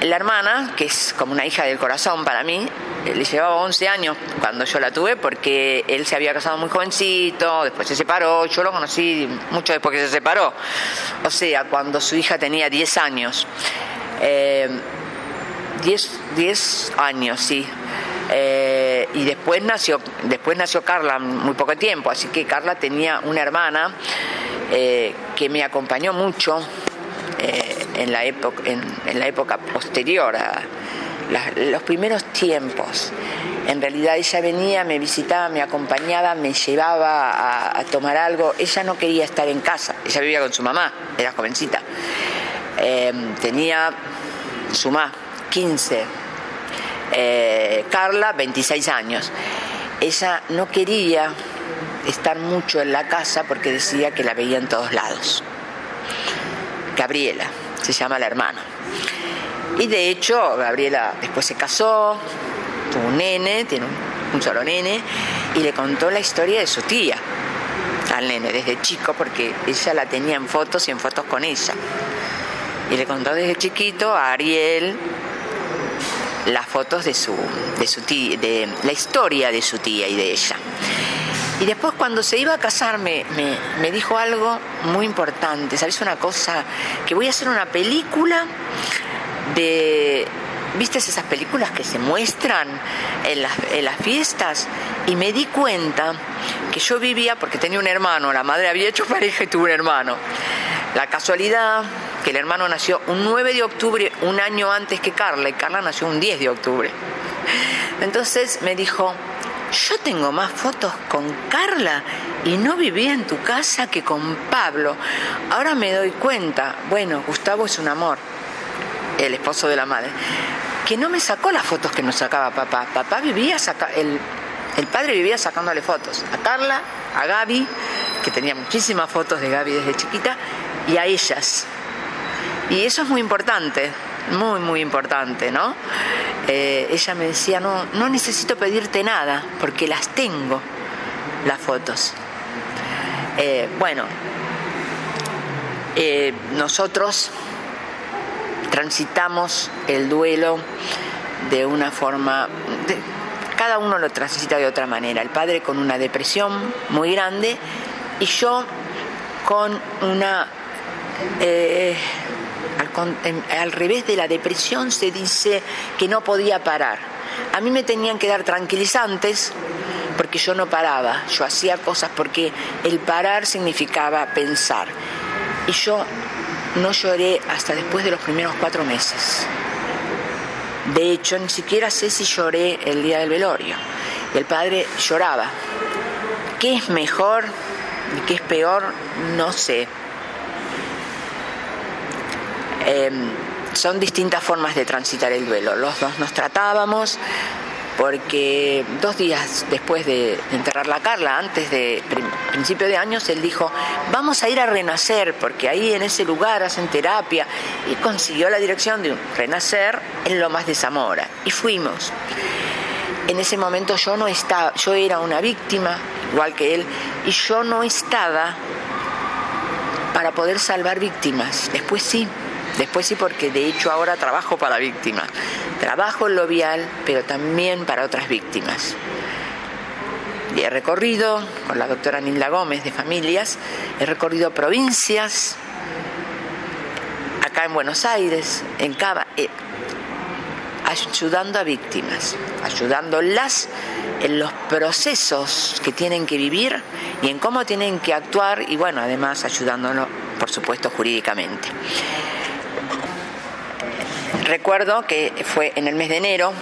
La hermana, que es como una hija del corazón para mí, le llevaba 11 años cuando yo la tuve porque él se había casado muy jovencito, después se separó, yo lo conocí mucho después que se separó, o sea, cuando su hija tenía 10 años. Eh, 10, años, sí. Eh, y después nació, después nació Carla, muy poco tiempo, así que Carla tenía una hermana eh, que me acompañó mucho eh, en, la época, en, la época posterior a los primeros tiempos. En realidad ella venía, me visitaba, me acompañaba, me llevaba a, tomar algo. Ella no quería estar en casa, ella vivía con su mamá, era jovencita. tenía su mamá 15. Eh, Carla, 26 años. Ella no quería estar mucho en la casa porque decía que la veía en todos lados. Gabriela, se llama la hermana. Y de hecho, Gabriela después se casó, tuvo un nene, tiene un, solo nene, y le contó la historia de su tía al nene desde chico porque ella la tenía en fotos y en fotos con ella. Y le contó desde chiquito a Ariel, las fotos de su, de su tía, de la historia de su tía y de ella. Y después cuando se iba a casar me, me, dijo algo muy importante, ¿sabes una cosa? Que voy a hacer una película de ¿viste esas películas que se muestran en las, en las fiestas? Y me di cuenta que yo vivía, porque tenía un hermano, la madre había hecho pareja y tuvo un hermano. La casualidad que el hermano nació un 9 de octubre, un año antes que Carla, y Carla nació un 10 de octubre. Entonces me dijo, yo tengo más fotos con Carla y no vivía en tu casa que con Pablo. Ahora me doy cuenta, bueno, Gustavo es un amor, el esposo de la madre, que no me sacó las fotos que nos sacaba papá. Papá vivía, el padre vivía sacándole fotos a Carla, a Gaby, que tenía muchísimas fotos de Gaby desde chiquita, y a ellas. Y eso es muy importante, muy, muy importante, ¿no? Eh, ella me decía, no, no necesito pedirte nada, porque las tengo, las fotos. Eh, bueno, eh, nosotros transitamos el duelo de una forma, cada uno lo transita de otra manera. El padre con una depresión muy grande y yo con una al, revés de la depresión se dice que no podía parar. A mí me tenían que dar tranquilizantes porque yo no paraba, yo hacía cosas porque el parar significaba pensar. Y yo no lloré hasta después de los primeros cuatro meses. De hecho, ni siquiera sé si lloré el día del velorio. El padre lloraba. ¿Qué es mejor y qué es peor? No sé. Em, son distintas formas de transitar el duelo. Los dos nos tratábamos porque dos días después de enterrar la Carla, antes de principio de años, él dijo, vamos a ir a Renacer, porque ahí en ese lugar hacen terapia, y consiguió la dirección de un Renacer en Lomas de Zamora, y fuimos. En ese momento yo no estaba, yo era una víctima, igual que él, y yo no estaba para poder salvar víctimas. Después sí, Después sí, porque de hecho ahora trabajo para víctimas. Trabajo en lo vial, pero también para otras víctimas. Y he recorrido, con la doctora Nilda Gómez de Familias, he recorrido provincias, acá en Buenos Aires, en Cava, eh, ayudando a víctimas, ayudándolas en los procesos que tienen que vivir y en cómo tienen que actuar y bueno, además ayudándolo, por supuesto, jurídicamente. Recuerdo que fue en el mes de enero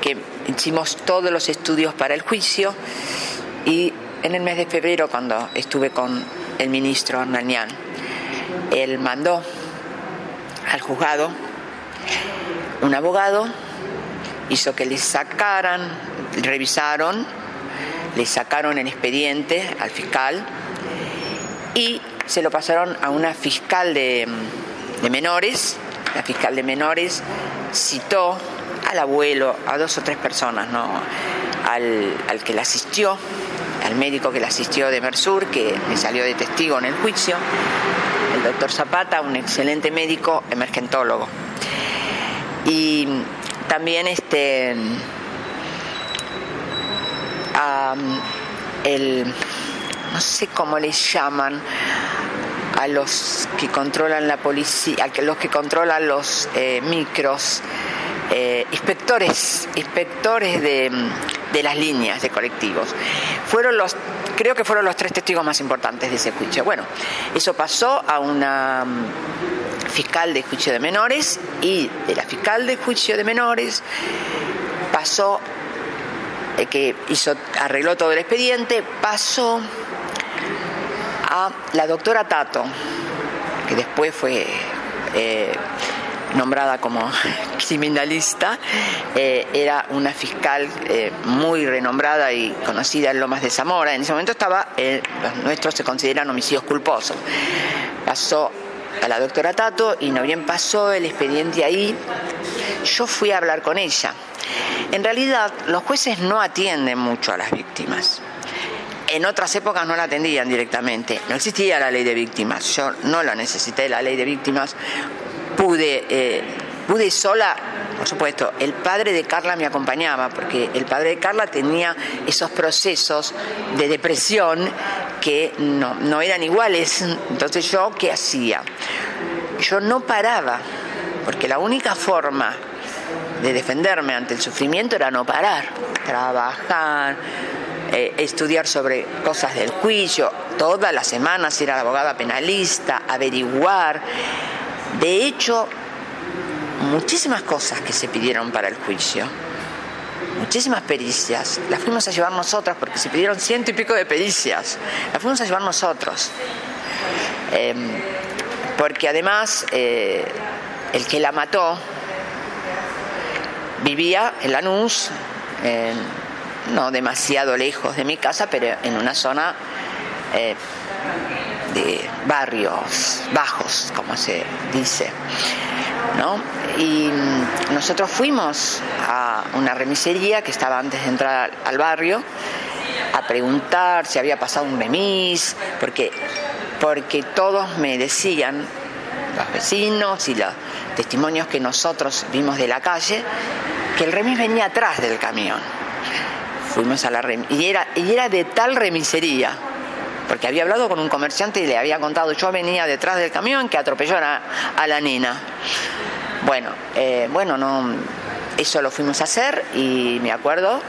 que hicimos todos los estudios para el juicio y en el mes de febrero cuando estuve con el ministro Arnanian, él mandó al juzgado un abogado, hizo que le sacaran, revisaron, le sacaron el expediente al fiscal y se lo pasaron a una fiscal de de menores, la fiscal de menores citó al abuelo, a dos o tres personas, ¿no? al, que la asistió, al médico que la asistió de Mersur, que me salió de testigo en el juicio, el doctor Zapata, un excelente médico emergentólogo. Y también este el no sé cómo le llaman a los que controlan la policía, a los que controlan los eh, micros, eh, inspectores, inspectores de, de, las líneas de colectivos. Fueron los, creo que fueron los tres testigos más importantes de ese juicio. Bueno, eso pasó a una mm, fiscal de juicio de menores y de la fiscal de juicio de menores pasó eh, que hizo arregló todo el expediente, pasó a la doctora Tato, que después fue eh, nombrada como [laughs] criminalista, eh, era una fiscal eh, muy renombrada y conocida en Lomas de Zamora. En ese momento estaba, los nuestros se consideran homicidios culposos. Pasó a la doctora Tato y no bien pasó el expediente ahí, yo fui a hablar con ella. En realidad, los jueces no atienden mucho a las víctimas. En otras épocas no la atendían directamente. No existía la ley de víctimas. Yo no la necesité, la ley de víctimas. Pude, eh, pude sola, por supuesto. El padre de Carla me acompañaba, porque el padre de Carla tenía esos procesos de depresión que no, no eran iguales. Entonces yo, ¿qué hacía? Yo no paraba porque la única forma de defenderme ante el sufrimiento era no parar, trabajar, eh, estudiar sobre cosas del juicio, todas las semanas ir a la abogada penalista, averiguar. De hecho, muchísimas cosas que se pidieron para el juicio, muchísimas pericias, las fuimos a llevar nosotras porque se pidieron ciento y pico de pericias, las fuimos a llevar nosotros. Em, porque además eh, el que la mató vivía en Lanús, no demasiado lejos de mi casa, pero en una zona eh, de barrios bajos, como se dice. ¿no? Y nosotros fuimos a una remisería que estaba antes de entrar al barrio a preguntar si había pasado un remis, porque, porque todos me decían, los vecinos y los testimonios que nosotros vimos de la calle, que el remis venía atrás del camión. Fuimos a la remis, y era, y era de tal remisería, porque había hablado con un comerciante y le había contado, yo venía detrás del camión que atropelló a, la nena. Bueno, eh, bueno, no, eso lo fuimos a hacer y me acuerdo,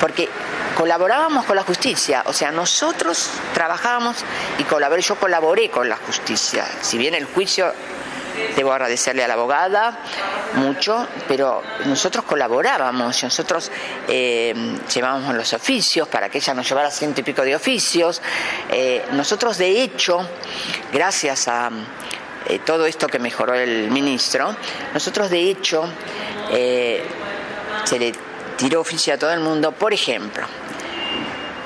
porque colaborábamos con la justicia, o sea, nosotros trabajábamos y colaboré, yo colaboré con la justicia, si bien el juicio Debo agradecerle a la abogada mucho, pero nosotros colaborábamos, nosotros eh, llevábamos los oficios para que ella nos llevara ciento y pico de oficios. Eh, nosotros, de hecho, gracias a eh, todo esto que mejoró el ministro, nosotros, de hecho, se le tiró oficio a todo el mundo. Por ejemplo,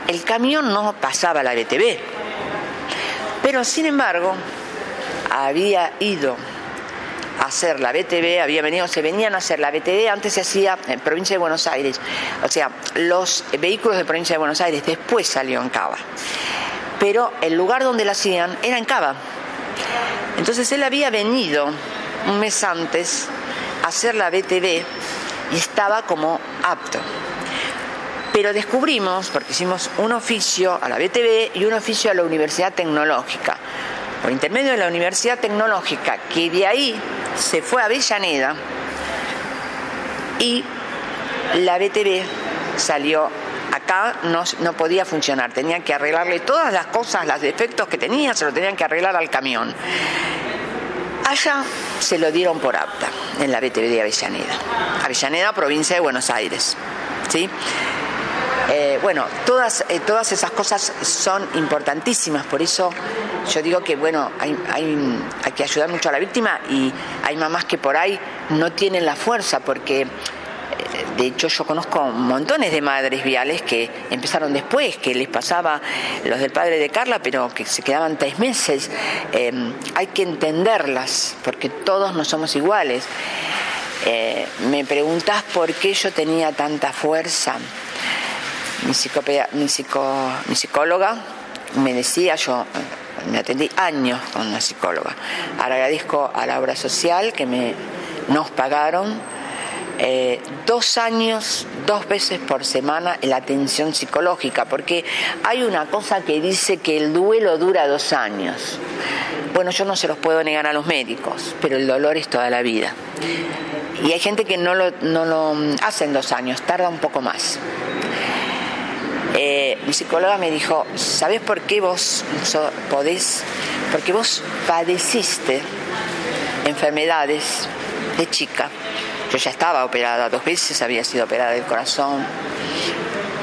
el camión no pasaba la BTV, pero sin embargo había ido hacer la BTV, había venido, se venían a hacer la BTV, antes se hacía en provincia de Buenos Aires, o sea, los vehículos de provincia de Buenos Aires, después salió en Cava. Pero el lugar donde la hacían era en Cava. Entonces él había venido un mes antes a hacer la BTV y estaba como apto. Pero descubrimos, porque hicimos un oficio a la BTV y un oficio a la Universidad Tecnológica, por intermedio de la Universidad Tecnológica, que de ahí se fue a Avellaneda y la BTV salió acá no, no, podía funcionar, tenían que arreglarle todas las cosas, los defectos que tenía, se lo tenían que arreglar al camión. Allá se lo dieron por apta, en la BTV de Avellaneda. Avellaneda, provincia de Buenos Aires. ¿sí? Eh, bueno, todas, eh, todas esas cosas son importantísimas, por eso yo digo que bueno, hay, hay, que ayudar mucho a la víctima y hay mamás que por ahí no tienen la fuerza porque eh, de hecho yo conozco montones de madres viales que empezaron después, que les pasaba los del padre de Carla, pero que se quedaban tres meses. hay que entenderlas, porque todos no somos iguales. me preguntas por qué yo tenía tanta fuerza mi, mi, mi psicóloga me decía, yo me atendí años con una psicóloga. Agradezco a la obra social que me, nos pagaron eh, dos años, dos veces por semana la atención psicológica, porque hay una cosa que dice que el duelo dura dos años. Bueno, yo no se los puedo negar a los médicos, pero el dolor es toda la vida. Y hay gente que no lo, no lo hace en dos años, tarda un poco más. Eh, mi psicóloga me dijo, ¿sabes por qué vos podés? Porque vos padeciste enfermedades de chica. Yo ya estaba operada dos veces, había sido operada del corazón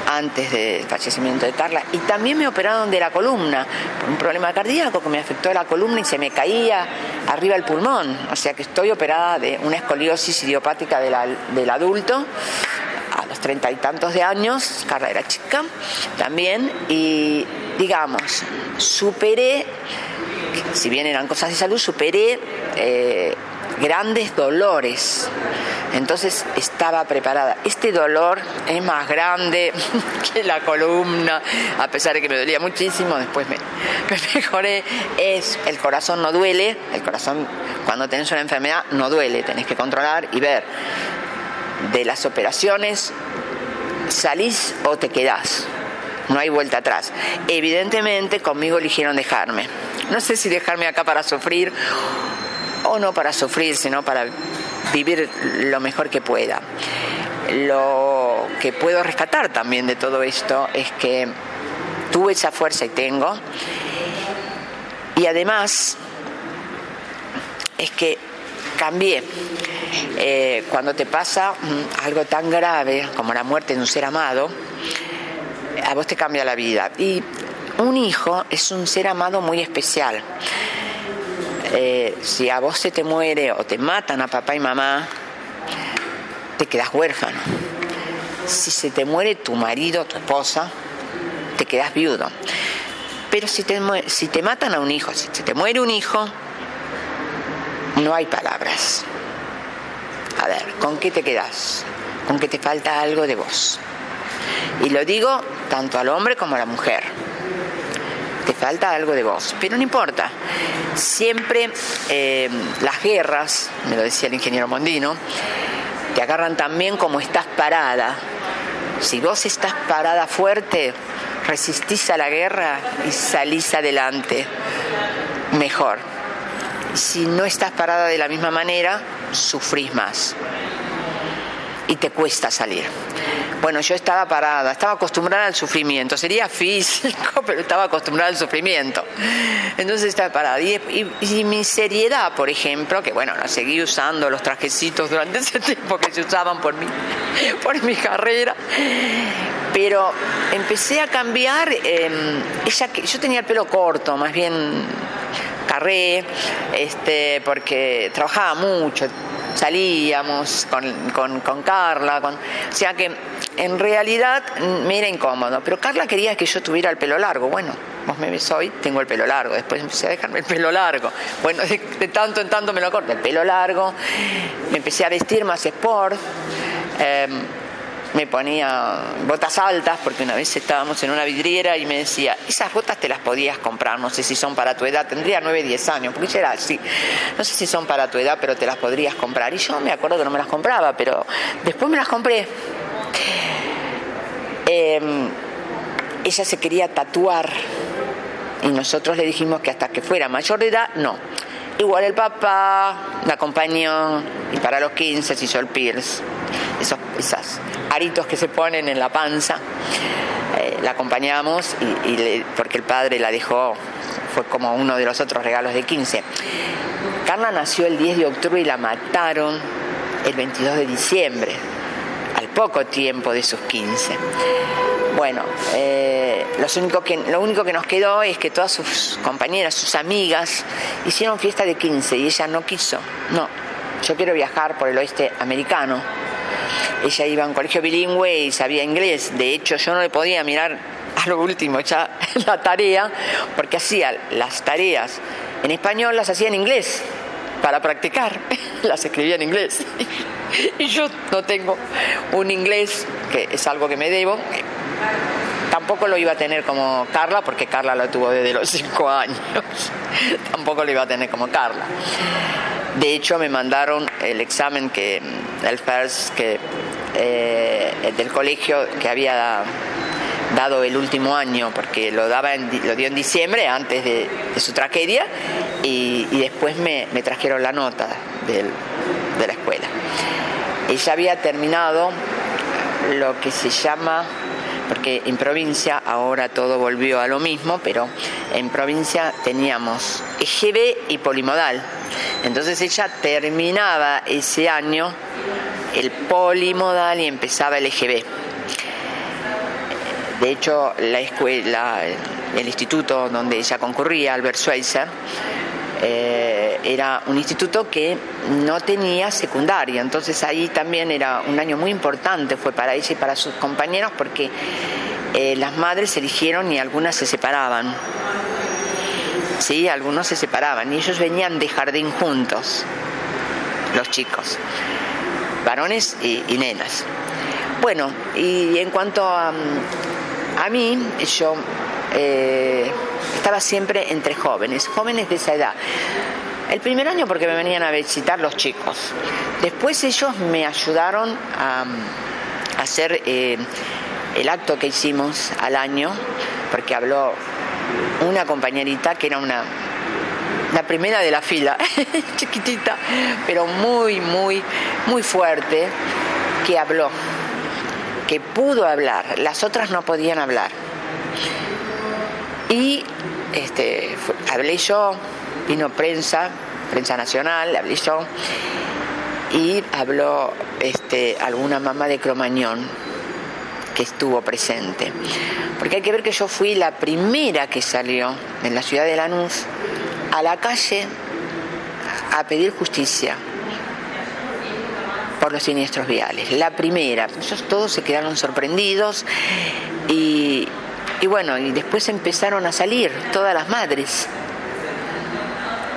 antes del fallecimiento de Carla y también me operaron de la columna por un problema cardíaco que me afectó la columna y se me caía arriba el pulmón, o sea que estoy operada de una escoliosis idiopática del adulto treinta y tantos de años, Carla era chica también, y digamos, superé, si bien eran cosas de salud, superé eh, grandes dolores. Entonces estaba preparada. Este dolor es más grande [laughs] que la columna, a pesar de que me dolía muchísimo, después me, [laughs] me mejoré. Es el corazón no duele, el corazón cuando tenés una enfermedad no duele, tenés que controlar y ver de las operaciones, salís o te quedás. No hay vuelta atrás. Evidentemente conmigo eligieron dejarme. No sé si dejarme acá para sufrir o no para sufrir, sino para vivir lo mejor que pueda. Lo que puedo rescatar también de todo esto es que tuve esa fuerza y tengo, y además es que cambié. Eh, cuando te pasa mm, algo tan grave como la muerte de un ser amado, a vos te cambia la vida. Y un hijo es un ser amado muy especial. Eh, si a vos se te muere o te matan a papá y mamá, te quedas huérfano. Si se te muere tu marido, tu esposa, te quedas viudo. Pero si te, si te matan a un hijo, si se te muere un hijo, no hay palabras. A ver, ¿con qué te quedas? Con que te falta algo de vos. Y lo digo tanto al hombre como a la mujer. Te falta algo de vos, pero no importa. Siempre eh, las guerras, me lo decía el ingeniero Mondino, te agarran también como estás parada. Si vos estás parada fuerte, resistís a la guerra y salís adelante mejor. Si no estás parada de la misma manera, sufrís más y te cuesta salir. Bueno, yo estaba parada, estaba acostumbrada al sufrimiento, sería físico, [laughs] pero estaba acostumbrada al sufrimiento. Entonces estaba parada. Y, mi seriedad, por ejemplo, que bueno, la seguí usando los trajecitos durante ese [laughs] tiempo que se usaban por mi, [laughs] por mi carrera, pero empecé a cambiar, em, ella, yo tenía el pelo corto, más bien carré, este, porque trabajaba mucho, salíamos con, con, Carla, con, o sea que en realidad me era incómodo, pero Carla quería que yo tuviera el pelo largo, bueno, vos me ves hoy, tengo el pelo largo, después empecé a dejarme el pelo largo, bueno, [laughs] de, tanto en tanto me lo corto, el pelo largo, me empecé a vestir más sport, em, me ponía botas altas, porque una vez estábamos en una vidriera y me decía, esas botas te las podías comprar, no sé si son para tu edad, tendría 9, 10 años, porque ya era así, no sé si son para tu edad, pero te las podrías comprar. Y yo me acuerdo que no me las compraba, pero después me las compré. Em, ella se quería tatuar y nosotros le dijimos que hasta que fuera mayor de edad, no. Igual el papá la acompañó y para los 15 se hizo el Pierce, esos, esas aritos que se ponen en la panza. Eh, la acompañamos y, porque el padre la dejó, fue como uno de los otros regalos de 15. Carla nació el 10 de octubre y la mataron el 22 de diciembre, al poco tiempo de sus 15. Bueno, eh, único que, lo único que nos quedó es que todas sus compañeras, sus amigas, hicieron fiesta de 15 y ella no quiso. No, yo quiero viajar por el oeste americano ella iba a un colegio bilingüe y sabía inglés. De hecho, yo no le podía mirar a lo último ya [laughs] la tarea, porque hacía las tareas en español, las hacía en inglés para practicar, [laughs] las escribía en inglés. [laughs] Y yo no tengo un inglés, que es algo que me debo, tampoco lo iba a tener como Carla, porque Carla lo tuvo desde los cinco años. tampoco lo iba a tener como Carla. De hecho, me mandaron el examen que, el que, eh, del colegio que había dado el último año, porque lo, daba lo dio en diciembre, antes de, su tragedia, y, después me, trajeron la nota de la escuela. Ella había terminado lo que se llama porque en provincia ahora todo volvió a lo mismo, pero en provincia teníamos EGB y polimodal. Entonces ella terminaba ese año el polimodal y empezaba el EGB. De hecho, la escuela, el instituto donde ella concurría, Albert Schweitzer, eh, era un instituto que no tenía secundaria, entonces ahí también era un año muy importante, fue para ella y para sus compañeros porque eh, las madres se eligieron y algunas se separaban. Sí, algunos se separaban y ellos venían de jardín juntos, los chicos, varones y, nenas. Bueno, y en cuanto a, a mí, yo eh, estaba siempre entre jóvenes, jóvenes de esa edad. El primer año porque me venían a visitar los chicos. Después ellos me ayudaron a, hacer eh, el acto que hicimos al año, porque habló una compañerita que era una la primera de la fila, [laughs] chiquitita, pero muy, muy, muy fuerte, que habló, que pudo hablar, las otras no podían hablar. Y este, hablé yo, vino prensa, prensa nacional, hablé yo, y habló este, alguna mamá de Cromañón que estuvo presente. Porque hay que ver que yo fui la primera que salió en la ciudad de Lanús a la calle a pedir justicia por los siniestros viales. La primera, ellos todos se quedaron sorprendidos y, y bueno, y después empezaron a salir todas las madres.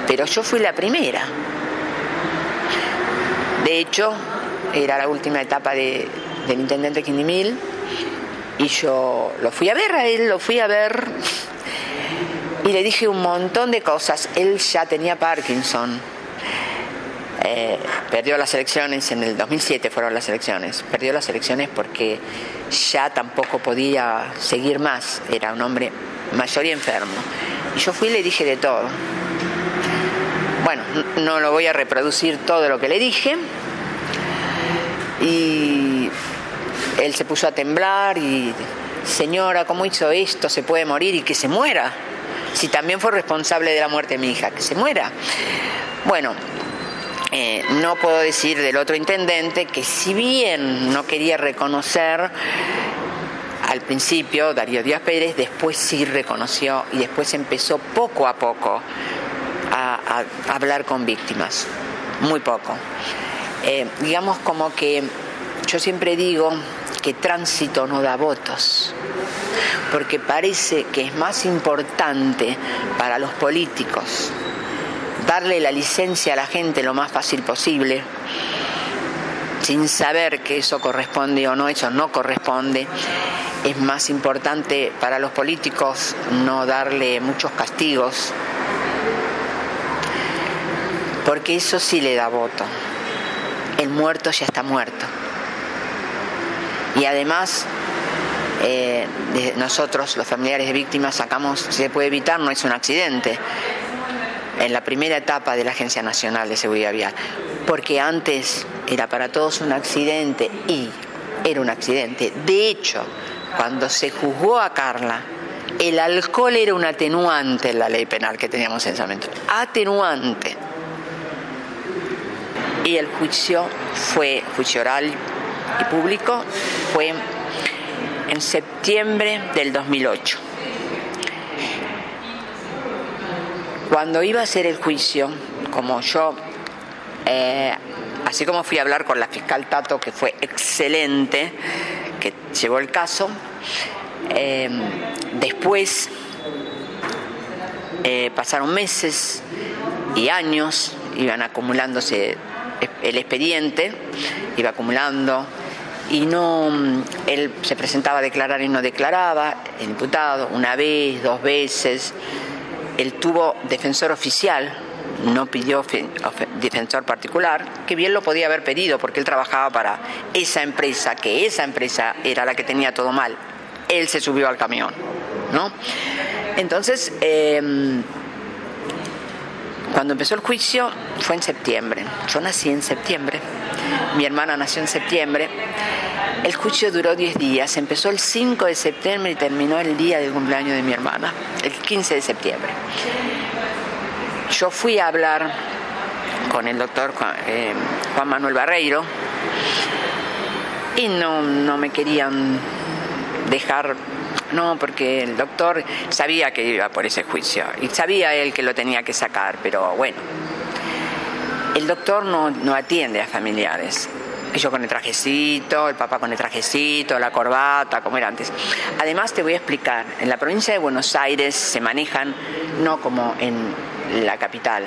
Pero yo fui la primera. De hecho, era la última etapa de, del intendente Quindimil y yo lo fui a ver a él, lo fui a ver y le dije un montón de cosas. Él ya tenía Parkinson. Eh, perdió las elecciones en el 2007 fueron las elecciones. Perdió las elecciones porque ya tampoco podía seguir más. Era un hombre mayor y enfermo. Y yo fui y le dije de todo. Bueno, no lo voy a reproducir todo lo que le dije. Y él se puso a temblar y, señora, ¿cómo hizo esto? ¿Se puede morir y que se muera? Si también fue responsable de la muerte de mi hija, que se muera. Bueno, eh, no puedo decir del otro intendente que si bien no quería reconocer al principio Darío Díaz Pérez, después sí reconoció y después empezó poco a poco a, hablar con víctimas, muy poco. Eh, digamos como que yo siempre digo que tránsito no da votos, porque parece que es más importante para los políticos darle la licencia a la gente lo más fácil posible, sin saber que eso corresponde o no, eso no corresponde. Es más importante para los políticos no darle muchos castigos, porque eso sí le da voto. El muerto ya está muerto. Y además, eh, nosotros, los familiares de víctimas, sacamos, si se puede evitar, no es un accidente, en la primera etapa de la Agencia Nacional de Seguridad Vial, porque antes era para todos un accidente y era un accidente. De hecho, cuando se juzgó a Carla, el alcohol era un atenuante en la ley penal que teníamos en ese momento. Atenuante. Y el juicio fue, juicio oral y público fue en septiembre del 2008. Cuando iba a hacer el juicio, como yo, eh, así como fui a hablar con la fiscal Tato, que fue excelente, que llevó el caso, eh, después eh, pasaron meses y años, iban acumulándose el expediente, iba acumulando y no, él se presentaba a declarar y no declaraba, el imputado, una vez, dos veces, él tuvo defensor oficial, no pidió defensor particular, que bien lo podía haber pedido porque él trabajaba para esa empresa, que esa empresa era la que tenía todo mal. Él se subió al camión, ¿no? Entonces, em, cuando empezó el juicio fue en septiembre. Yo nací en septiembre, mi hermana nació en septiembre. El juicio duró 10 días, empezó el 5 de septiembre y terminó el día del cumpleaños de mi hermana, el 15 de septiembre. Yo fui a hablar con el doctor eh, Juan, Manuel Barreiro y no, no me querían dejar no, porque el doctor sabía que iba por ese juicio y sabía él que lo tenía que sacar, pero bueno, el doctor no, no atiende a familiares. Yo con el trajecito, el papá con el trajecito, la corbata, como era antes. Además te voy a explicar, en la provincia de Buenos Aires se manejan no como en la capital.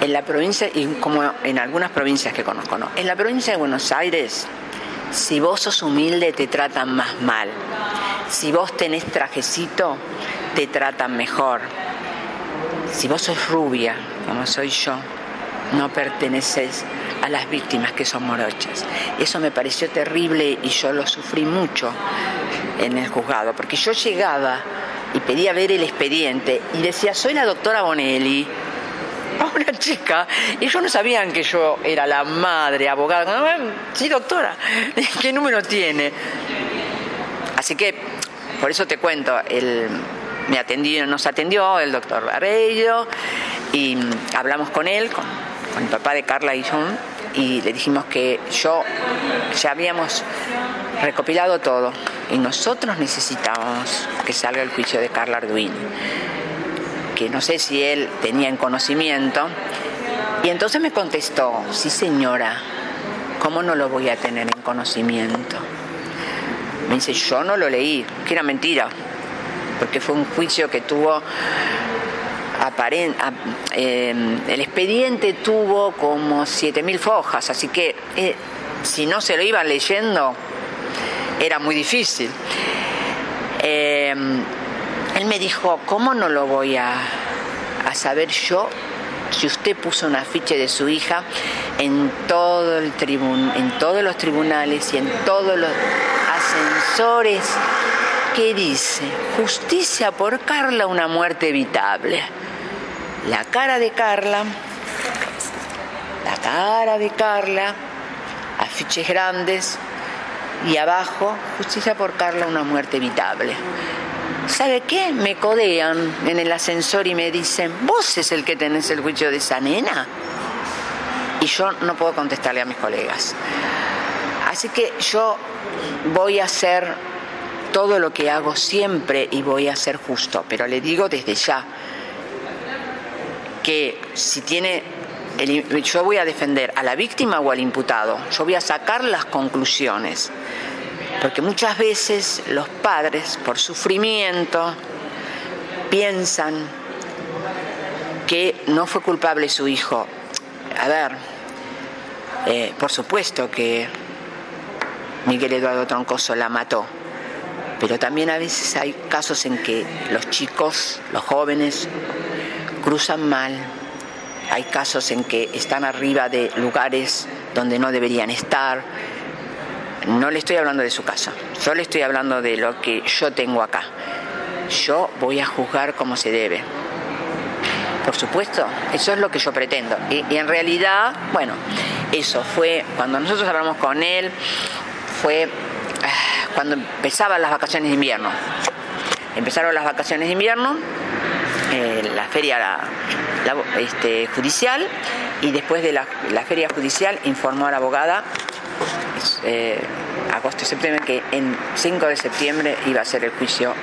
En la provincia, y como en algunas provincias que conozco, ¿no? En la provincia de Buenos Aires si vos sos humilde te tratan más mal. Si vos tenés trajecito, te tratan mejor. Si vos sos rubia, como soy yo, no perteneces a las víctimas que son morochas. Eso me pareció terrible y yo lo sufrí mucho en el juzgado, porque yo llegaba y pedía ver el expediente y decía, soy la doctora Bonelli. A [laughs] una chica, y ellos no sabían que yo era la madre, abogada. Sí, doctora, [laughs] ¿qué número tiene? Así que, por eso te cuento, me atendió, nos atendió el doctor Barreiro y hablamos con él, con el papá de Carla y John, y le dijimos que yo ya habíamos recopilado todo y nosotros necesitábamos que salga el juicio de Carla Arduini, que no sé si él tenía en conocimiento. Y entonces me contestó, sí señora, ¿cómo no lo voy a tener en conocimiento? Me dice, yo no lo leí, que era mentira, porque fue un juicio que tuvo eh, el expediente tuvo como 7.000 fojas, así que eh, si no se lo iban leyendo era muy difícil. Eh, él me dijo, ¿cómo no lo voy a, saber yo si usted puso un afiche de su hija en todo el tribun en todos los tribunales y en todos los ascensores que dice justicia por Carla una muerte evitable la cara de Carla la cara de Carla afiches grandes y abajo, justicia por Carla, una muerte evitable. ¿Sabe qué? Me codean en el ascensor y me dicen, vos es el que tenés el juicio de esa nena. Y yo no puedo contestarle a mis colegas. Así que yo voy a hacer todo lo que hago siempre y voy a ser justo, pero le digo desde ya que si tiene yo voy a defender a la víctima o al imputado, yo voy a sacar las conclusiones, porque muchas veces los padres, por sufrimiento, piensan que no fue culpable su hijo. A ver, eh, por supuesto que Miguel Eduardo Troncoso la mató, pero también a veces hay casos en que los chicos, los jóvenes, cruzan mal, hay casos en que están arriba de lugares donde no deberían estar. No le estoy hablando de su casa, yo le estoy hablando de lo que yo tengo acá. Yo voy a juzgar como se debe. Por supuesto, eso es lo que yo pretendo. Y, y en realidad, bueno, eso fue, cuando nosotros hablamos con él, fue ah, cuando empezaban las vacaciones de invierno. Empezaron las vacaciones de invierno, eh, la feria este, judicial y después de la, feria judicial informó a la abogada eh, agosto septiembre que en 5 de septiembre iba a ser el juicio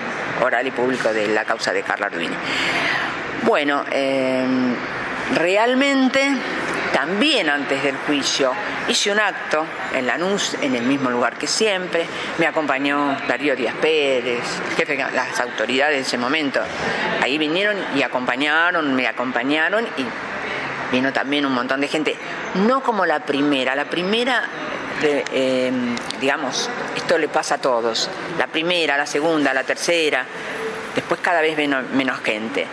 oral y público de la causa de Carla Arduini. Bueno, eh, realmente también antes del juicio hice un acto en Lanús, en el mismo lugar que siempre. Me acompañó Darío Díaz Pérez, jefe de las autoridades de ese momento. Ahí vinieron y acompañaron, me acompañaron y vino también un montón de gente. No como la primera, la primera, eh, digamos, esto le pasa a todos. La primera, la segunda, la tercera, después cada vez menos gente.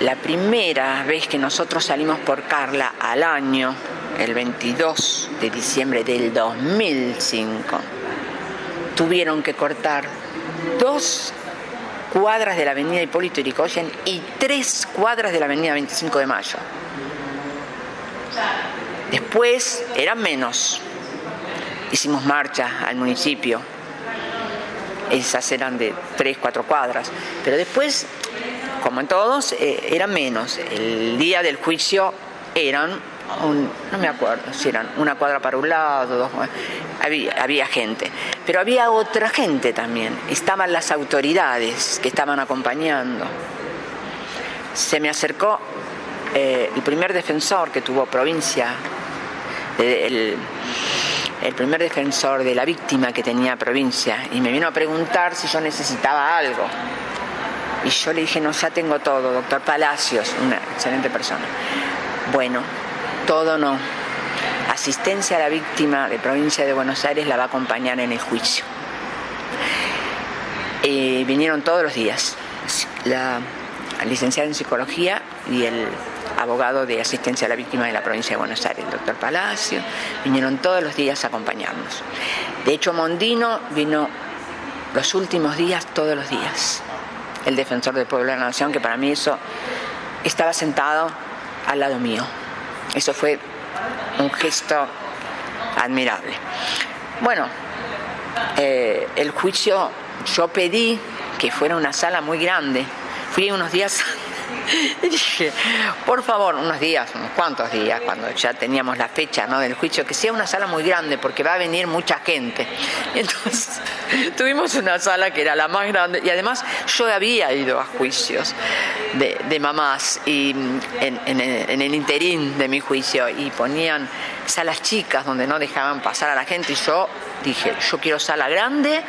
La primera vez que nosotros salimos por Carla al año, el 22 de diciembre del 2005, tuvieron que cortar dos cuadras de la avenida Hipólito Yrigoyen y tres cuadras de la avenida 25 de Mayo. Después eran menos. Hicimos marcha al municipio. Esas eran de tres, cuatro cuadras. Pero después como en todos, eh, eran menos. El día del juicio eran, no me acuerdo si eran una cuadra para un lado, dos, había, había gente. Pero había otra gente también. Estaban las autoridades que estaban acompañando. Se me acercó eh, el primer defensor que tuvo provincia, el primer defensor de la víctima que tenía provincia, y me vino a preguntar si yo necesitaba algo. Y yo le dije, no, ya tengo todo, doctor Palacios, una excelente persona. Bueno, todo no. Asistencia a la víctima de provincia de Buenos Aires la va a acompañar en el juicio. Eh, vinieron todos los días. La licenciada en psicología y el abogado de asistencia a la víctima de la provincia de Buenos Aires, el doctor Palacio, vinieron todos los días a acompañarnos. De hecho, Mondino vino los últimos días, todos los días el defensor del pueblo de la nación, que para mí eso estaba sentado al lado mío. Eso fue un gesto admirable. Bueno, eh, el juicio yo pedí que fuera una sala muy grande. Fui unos días y [laughs] dije, por favor, unos días, unos cuantos días, cuando ya teníamos la fecha ¿no? del juicio, que sea una sala muy grande porque va a venir mucha gente. [laughs] entonces tuvimos una sala que era la más grande y además yo había ido a juicios de, mamás y en, en el interín de mi juicio y ponían salas chicas donde no dejaban pasar a la gente y yo dije, yo quiero sala grande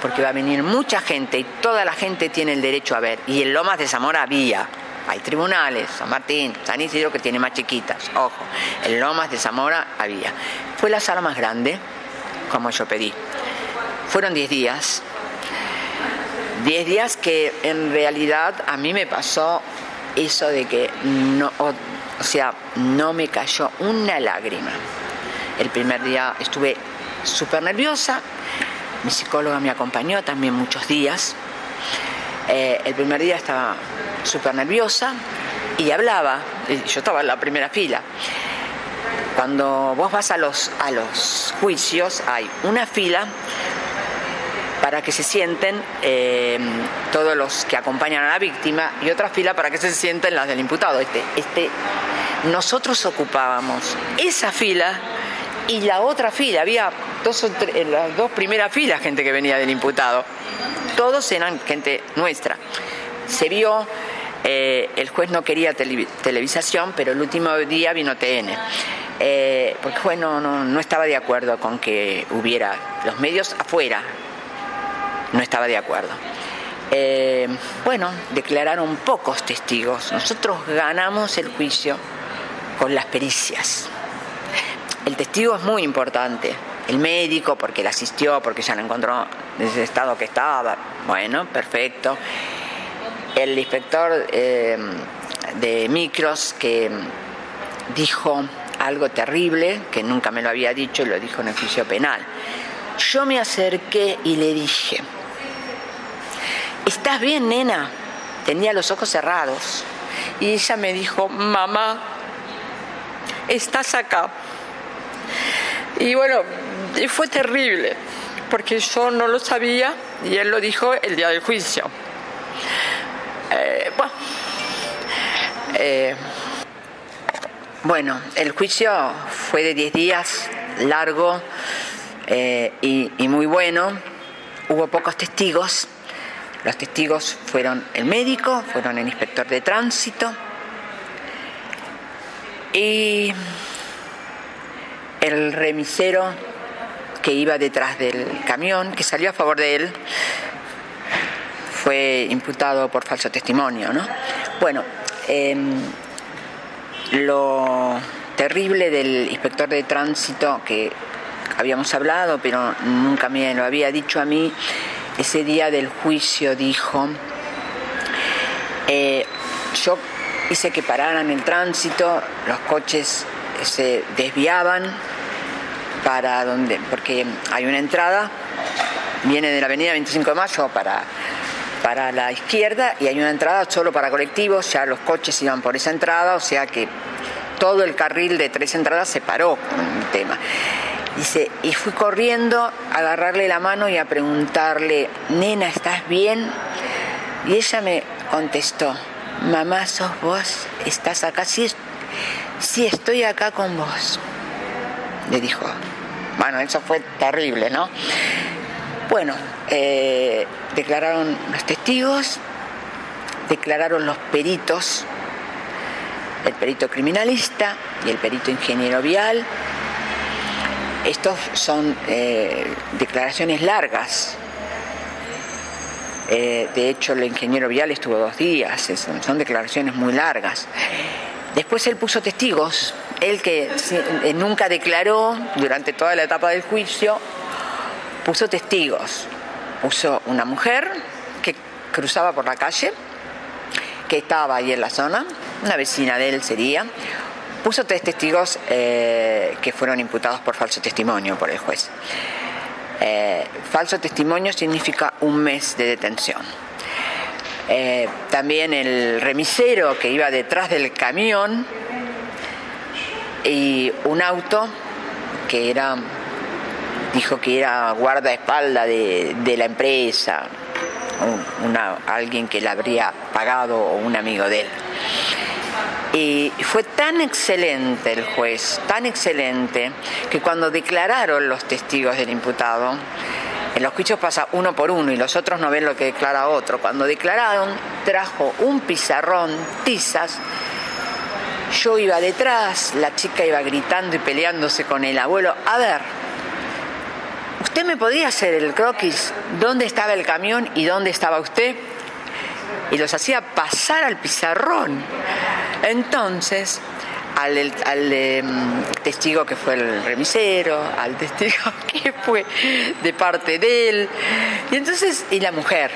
porque va a venir mucha gente y toda la gente tiene el derecho a ver. Y en Lomas de Zamora había, hay tribunales, San Martín, San Isidro que tiene más chiquitas, ojo, en Lomas de Zamora había. Fue la sala más grande, como yo pedí. Fueron 10 días. 10 días que en realidad a mí me pasó eso de que no, o sea, no me cayó una lágrima. El primer día estuve súper nerviosa, mi psicóloga me acompañó también muchos días. Eh, el primer día estaba súper nerviosa y hablaba, yo estaba en la primera fila. Cuando vos vas a los, a los juicios hay una fila para que se sienten eh, todos los que acompañan a la víctima y otra fila para que se sienten las del imputado. Este, este, nosotros ocupábamos esa fila y la otra fila, había dos en las dos primeras filas gente que venía del imputado. Todos eran gente nuestra. Se vio, eh, el juez no quería televisación, pero el último día vino TN. Eh, porque el juez no estaba de acuerdo con que hubiera los medios afuera, no estaba de acuerdo. Eh, bueno, declararon pocos testigos. Nosotros ganamos el juicio con las pericias. El testigo es muy importante. El médico, porque le asistió, porque ya lo encontró en ese estado que estaba. Bueno, perfecto. El inspector eh, de micros que dijo algo terrible, que nunca me lo había dicho y lo dijo en el juicio penal. Yo me acerqué y le dije, ¿estás bien, nena? Tenía los ojos cerrados. Y ella me dijo, mamá, estás acá. Y bueno, fue terrible, porque yo no lo sabía y él lo dijo el día del juicio. Eh, eh, bueno, el juicio fue de 10 días, largo eh, y muy bueno. Hubo pocos testigos los testigos fueron el médico, fueron el inspector de tránsito y el remisero que iba detrás del camión, que salió a favor de él, fue imputado por falso testimonio. ¿no? Bueno, em, lo terrible del inspector de tránsito que habíamos hablado, pero nunca me lo había dicho a mí, ese día del juicio dijo, eh, yo hice que pararan el tránsito, los coches se desviaban para donde, porque hay una entrada, viene de la avenida 25 de mayo para, para la izquierda y hay una entrada solo para colectivos, ya los coches iban por esa entrada, o sea que todo el carril de tres entradas se paró con el tema. Dice, y fui corriendo a agarrarle la mano y a preguntarle, nena, ¿estás bien? Y ella me contestó, mamá, ¿sos vos? ¿Estás acá? Sí, sí estoy acá con vos. Le dijo. Bueno, eso fue terrible, ¿no? Bueno, eh, declararon los testigos, declararon los peritos, el perito criminalista y el perito ingeniero vial, estos son eh, declaraciones largas. Eh, de hecho, el ingeniero vial estuvo dos días, son declaraciones muy largas. Después él puso testigos, él que eh, nunca declaró durante toda la etapa del juicio, puso testigos. Puso una mujer que cruzaba por la calle, que estaba ahí en la zona, una vecina de él sería, puso tres testigos eh, que fueron imputados por falso testimonio por el juez. Eh, falso testimonio significa un mes de detención. También el remisero que iba detrás del camión y un auto que era, dijo que era guardaespaldas de, de la empresa, alguien que le habría pagado o un amigo de él. Y fue tan excelente el juez, tan excelente, que cuando declararon los testigos del imputado, en los juicios pasa uno por uno y los otros no ven lo que declara otro. Cuando declararon, trajo un pizarrón, tizas. Yo iba detrás, la chica iba gritando y peleándose con el abuelo. A ver, ¿usted me podría hacer el croquis? ¿Dónde estaba el camión y dónde estaba usted? Y los hacía pasar al pizarrón. Entonces, al, em, testigo que fue el remisero, al testigo [laughs] que fue de parte de él, y entonces, y la mujer.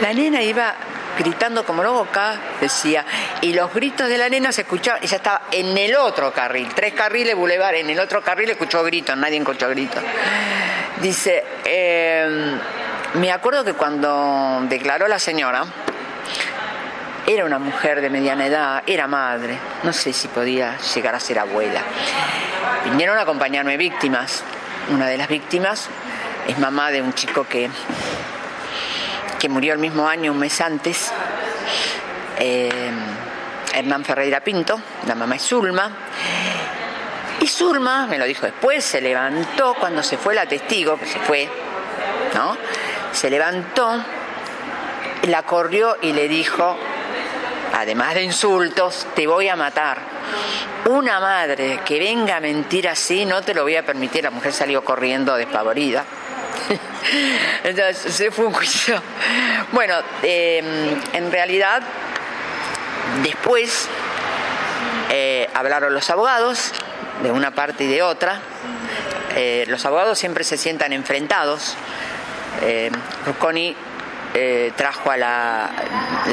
La nena iba gritando como loca, decía, y los gritos de la nena se escuchaban, ella estaba en el otro carril, tres carriles bulevar, en el otro carril escuchó gritos, nadie escuchó gritos. Dice, em, me acuerdo que cuando declaró la señora, era una mujer de mediana edad, era madre, no sé si podía llegar a ser abuela. Vinieron a acompañarme víctimas. Una de las víctimas es mamá de un chico que, que murió el mismo año, un mes antes. Eh, Hernán Ferreira Pinto, la mamá es Zulma. Y Zulma, me lo dijo después, se levantó cuando se fue la testigo, que se fue, ¿no? Se levantó, la corrió y le dijo, además de insultos, te voy a matar. Una madre que venga a mentir así, no te lo voy a permitir. La mujer salió corriendo despavorida. [laughs] Entonces, se fue un juicio. Bueno, em, en realidad, después eh, hablaron los abogados, de una parte y de otra. Eh, los abogados siempre se sientan enfrentados. Eh, eh, trajo a la,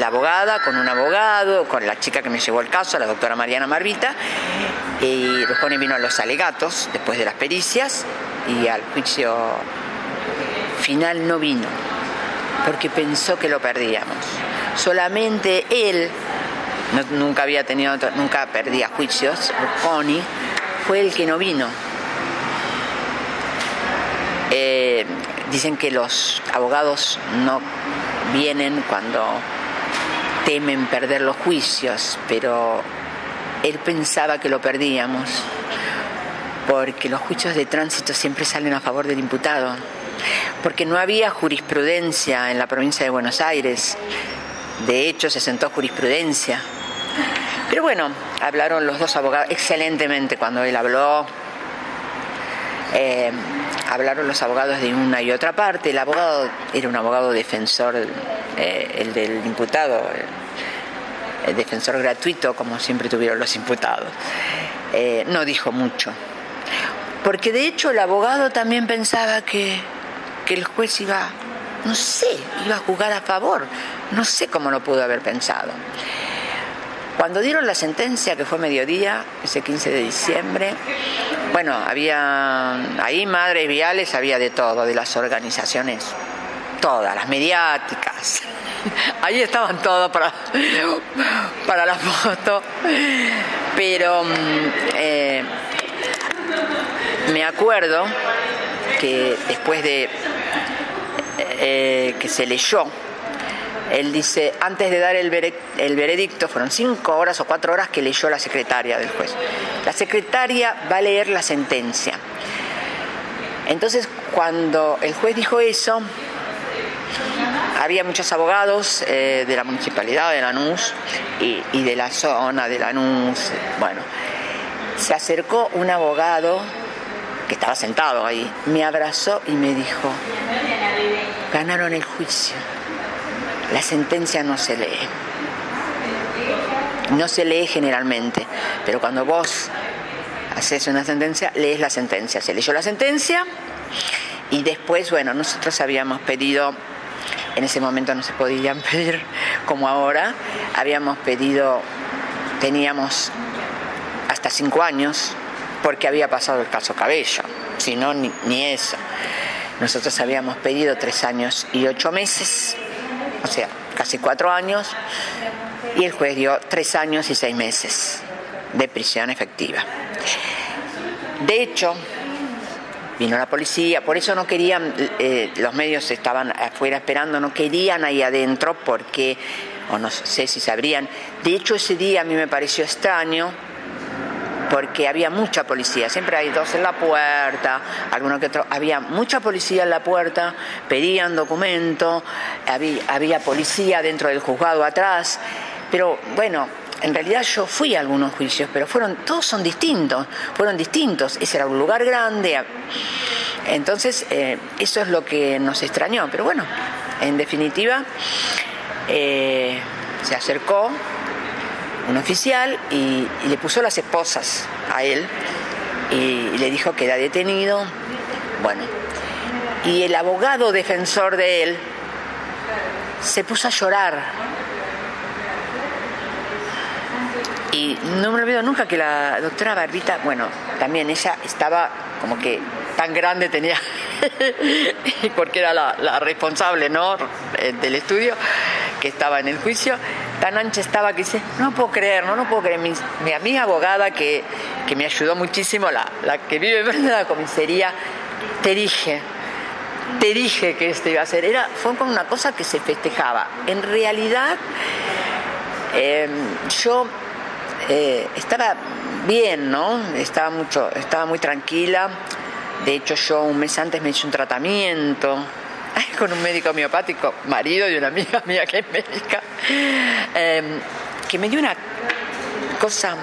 abogada con un abogado, con la chica que me llevó el caso, la doctora Mariana Marvita, y Rusconi vino a los alegatos después de las pericias y al juicio final no vino, porque pensó que lo perdíamos. Solamente él, nunca había tenido, nunca perdía juicios, Rusconi, fue el que no vino. Eh, dicen que los abogados no vienen cuando temen perder los juicios, pero él pensaba que lo perdíamos, porque los juicios de tránsito siempre salen a favor del imputado, porque no había jurisprudencia en la provincia de Buenos Aires, de hecho se sentó jurisprudencia. Pero bueno, hablaron los dos abogados excelentemente cuando él habló. Eh, hablaron los abogados de una y otra parte. El abogado era un abogado defensor, eh, el del imputado, el defensor gratuito, como siempre tuvieron los imputados. Eh, no dijo mucho. Porque de hecho el abogado también pensaba que, que el juez iba, no sé, iba a jugar a favor. No sé cómo lo pudo haber pensado. Cuando dieron la sentencia, que fue mediodía, ese 15 de diciembre, bueno, había ahí madres viales, había de todo, de las organizaciones, todas, las mediáticas. [laughs] Ahí estaban todos para, para la foto. Pero mm, eh, me acuerdo que después de eh, que se leyó él dice, antes de dar el, veredicto, fueron cinco horas o cuatro horas que leyó la secretaria del juez. La secretaria va a leer la sentencia. Entonces, cuando el juez dijo eso, había muchos abogados eh, de la municipalidad de Lanús y, y de la zona de Lanús. Bueno, se acercó un abogado que estaba sentado ahí, me abrazó y me dijo, ganaron el juicio la sentencia no se lee. No se lee generalmente, pero cuando vos haces una sentencia, lees la sentencia. Se leyó la sentencia y después, bueno, nosotros habíamos pedido, en ese momento no se podían [laughs] pedir como ahora, habíamos pedido, teníamos hasta cinco años, porque había pasado el caso Cabello, si no, ni, ni eso. Nosotros habíamos pedido tres años y ocho meses o sea, casi cuatro años, y el juez dio tres años y seis meses de prisión efectiva. De hecho, vino la policía, por eso no querían, eh, los medios estaban afuera esperando, no querían ahí adentro porque, o no sé si sabrían, de hecho ese día a mí me pareció extraño porque había mucha policía, siempre hay dos en la puerta, alguno que otro, había mucha policía en la puerta, pedían documento, había, había policía dentro del juzgado atrás, pero bueno, en realidad yo fui a algunos juicios, pero fueron, todos son distintos, fueron distintos. Ese era un lugar grande. Entonces, eh, eso es lo que nos extrañó. Pero bueno, en definitiva, eh, se acercó un oficial y, le puso las esposas a él y le dijo que era detenido. Bueno, y el abogado defensor de él se puso a llorar Y no me olvido nunca que la doctora Barbita, bueno, también ella estaba como que tan grande tenía, [laughs] porque era la, responsable ¿no? Eh, del estudio, que estaba en el juicio, tan ancha estaba que dice, no puedo creer, no, no puedo creer, mi, amiga abogada que, me ayudó muchísimo, la, la que vive en la comisaría, te dije, te dije que esto iba a ser, era, fue como una cosa que se festejaba. En realidad, em, yo eh, estaba bien, ¿no? Estaba, mucho, estaba muy tranquila. De hecho, yo un mes antes me hice un tratamiento [laughs] con un médico homeopático, marido de una amiga mía que es médica, em, que me dio una cosa,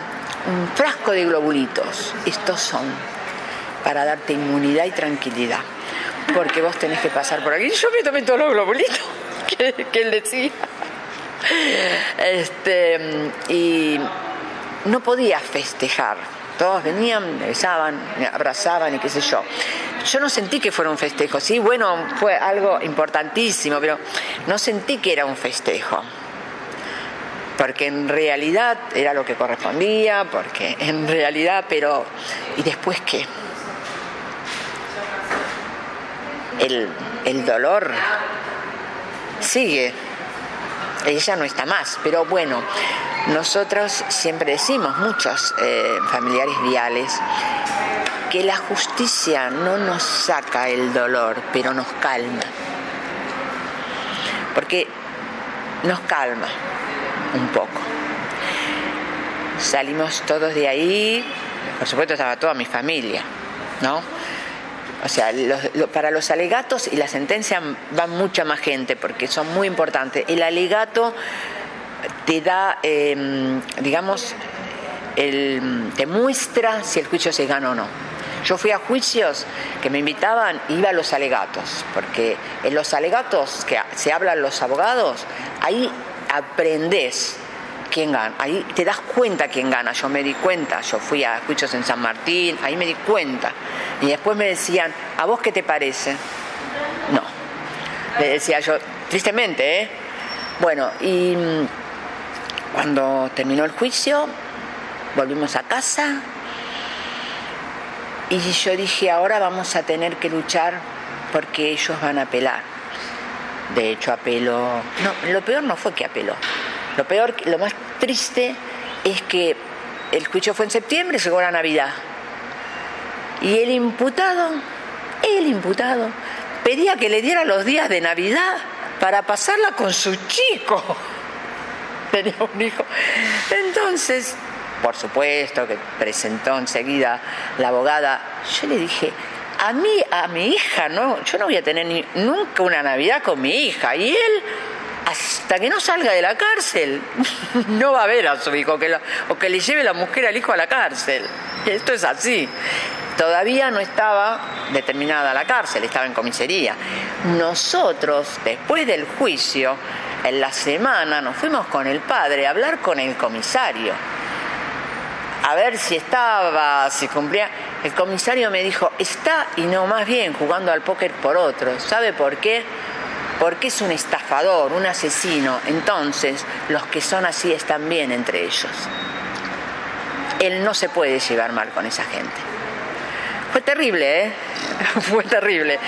un frasco de globulitos. Estos son para darte inmunidad y tranquilidad. Porque vos tenés que pasar por aquí. Yo me tomé todos los globulitos [laughs] que, que él decía. Este, y no podía festejar. Todos venían, me besaban, me abrazaban y qué sé yo. Yo no sentí que fuera un festejo. Sí, bueno, fue algo importantísimo, pero no sentí que era un festejo. Porque en realidad era lo que correspondía, porque en realidad, pero ¿y después qué? El, el dolor sigue. Ella no está más, pero bueno, nosotros siempre decimos, muchos eh, familiares viales, que la justicia no nos saca el dolor, pero nos calma. Porque nos calma un poco. Salimos todos de ahí, por supuesto estaba toda mi familia, ¿no? O sea, para los alegatos y la sentencia va mucha más gente porque son muy importantes. El alegato te da, em, digamos, te muestra si el juicio se gana o no. Yo fui a juicios que me invitaban, iba a los alegatos, porque en los alegatos que se hablan los abogados, ahí aprendes quién gana, ahí te das cuenta quién gana. Yo me di cuenta, yo fui a juicios en San Martín, ahí me di cuenta. Y después me decían, ¿a vos qué te parece? No. Le decía yo, tristemente, ¿eh? Bueno, y cuando terminó el juicio, volvimos a casa y yo dije, ahora vamos a tener que luchar porque ellos van a apelar. De hecho, apeló. No, lo peor no fue que apeló. Lo peor, lo más triste es que el juicio fue en septiembre, llegó la Navidad. Y el imputado, el imputado, pedía que le diera los días de Navidad para pasarla con su chico [laughs] tenía un hijo. Entonces, por supuesto que presentó enseguida la abogada, yo le dije, a mí, a mi hija, no, yo no voy a tener ni, nunca una Navidad con mi hija. Y él, hasta que no salga de la cárcel, [laughs] no va a ver a su hijo, o que le lleve la mujer al hijo a la cárcel. Esto es así. Todavía no estaba determinada la cárcel, estaba en comisaría. Nosotros, después del juicio, en la semana nos fuimos con el padre a hablar con el comisario, a ver si estaba, si cumplía. El comisario me dijo, está y no más bien jugando al póker por otro. ¿Sabe por qué? Porque es un estafador, un asesino. Entonces, los que son así están bien entre ellos. Él no se puede llevar mal con esa gente. Fue terrible, ¿eh? [laughs] Fue terrible.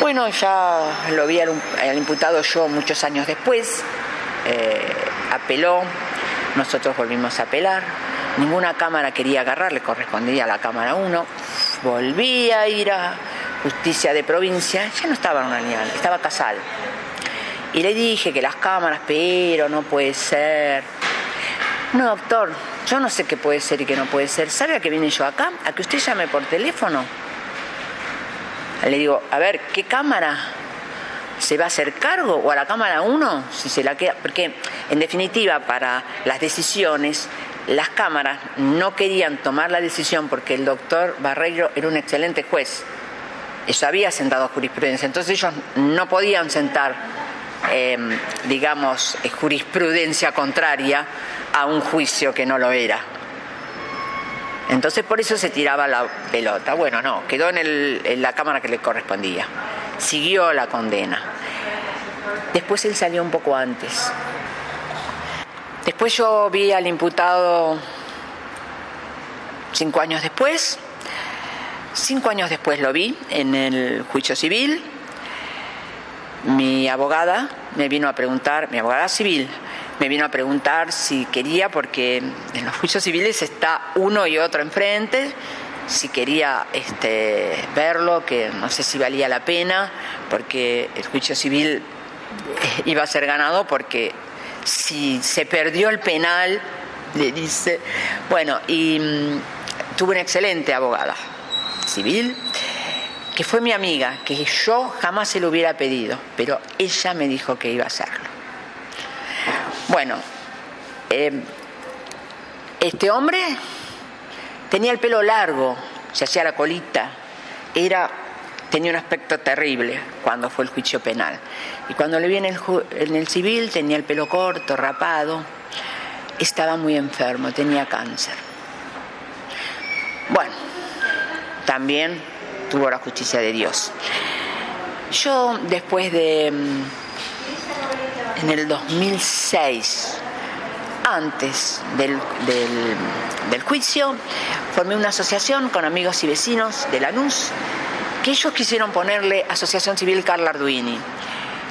Bueno, ya lo vi al, imputado yo muchos años después, eh, apeló, nosotros volvimos a apelar, ninguna cámara quería agarrar, le correspondía a la Cámara 1, volví a ir a justicia de provincia, ya no estaba línea, estaba casal. Y le dije que las cámaras, pero no puede ser. No, doctor, yo no sé qué puede ser y qué no puede ser. ¿Sabe a qué vine yo acá? A que usted llame por teléfono. Le digo, a ver, ¿qué cámara? ¿Se va a hacer cargo? ¿O a la cámara 1? Si se la queda. Porque, en definitiva, para las decisiones, las cámaras no querían tomar la decisión porque el doctor Barreiro era un excelente juez. Eso había sentado jurisprudencia. Entonces ellos no podían sentar, em, digamos, jurisprudencia contraria a un juicio que no lo era. Entonces por eso se tiraba la pelota. Bueno, no, quedó en, la cámara que le correspondía. Siguió la condena. Después él salió un poco antes. Después yo vi al imputado cinco años después. Cinco años después lo vi en el juicio civil. Mi abogada me vino a preguntar, mi abogada civil, me vino a preguntar si quería, porque en los juicios civiles está uno y otro enfrente, si quería este, verlo, que no sé si valía la pena, porque el juicio civil eh, iba a ser ganado porque si se perdió el penal, le dice, bueno, y mm, tuve una excelente abogada civil, que fue mi amiga, que yo jamás se lo hubiera pedido, pero ella me dijo que iba a hacerlo. Bueno, em, este hombre tenía el pelo largo, se hacía la colita, era, tenía un aspecto terrible cuando fue el juicio penal. Y cuando le vi en el, en el civil tenía el pelo corto, rapado, estaba muy enfermo, tenía cáncer. Bueno, también tuvo la justicia de Dios. Yo después de em, en el 2006, antes del, juicio, formé una asociación con amigos y vecinos de Lanús que ellos quisieron ponerle Asociación Civil Carla Arduini.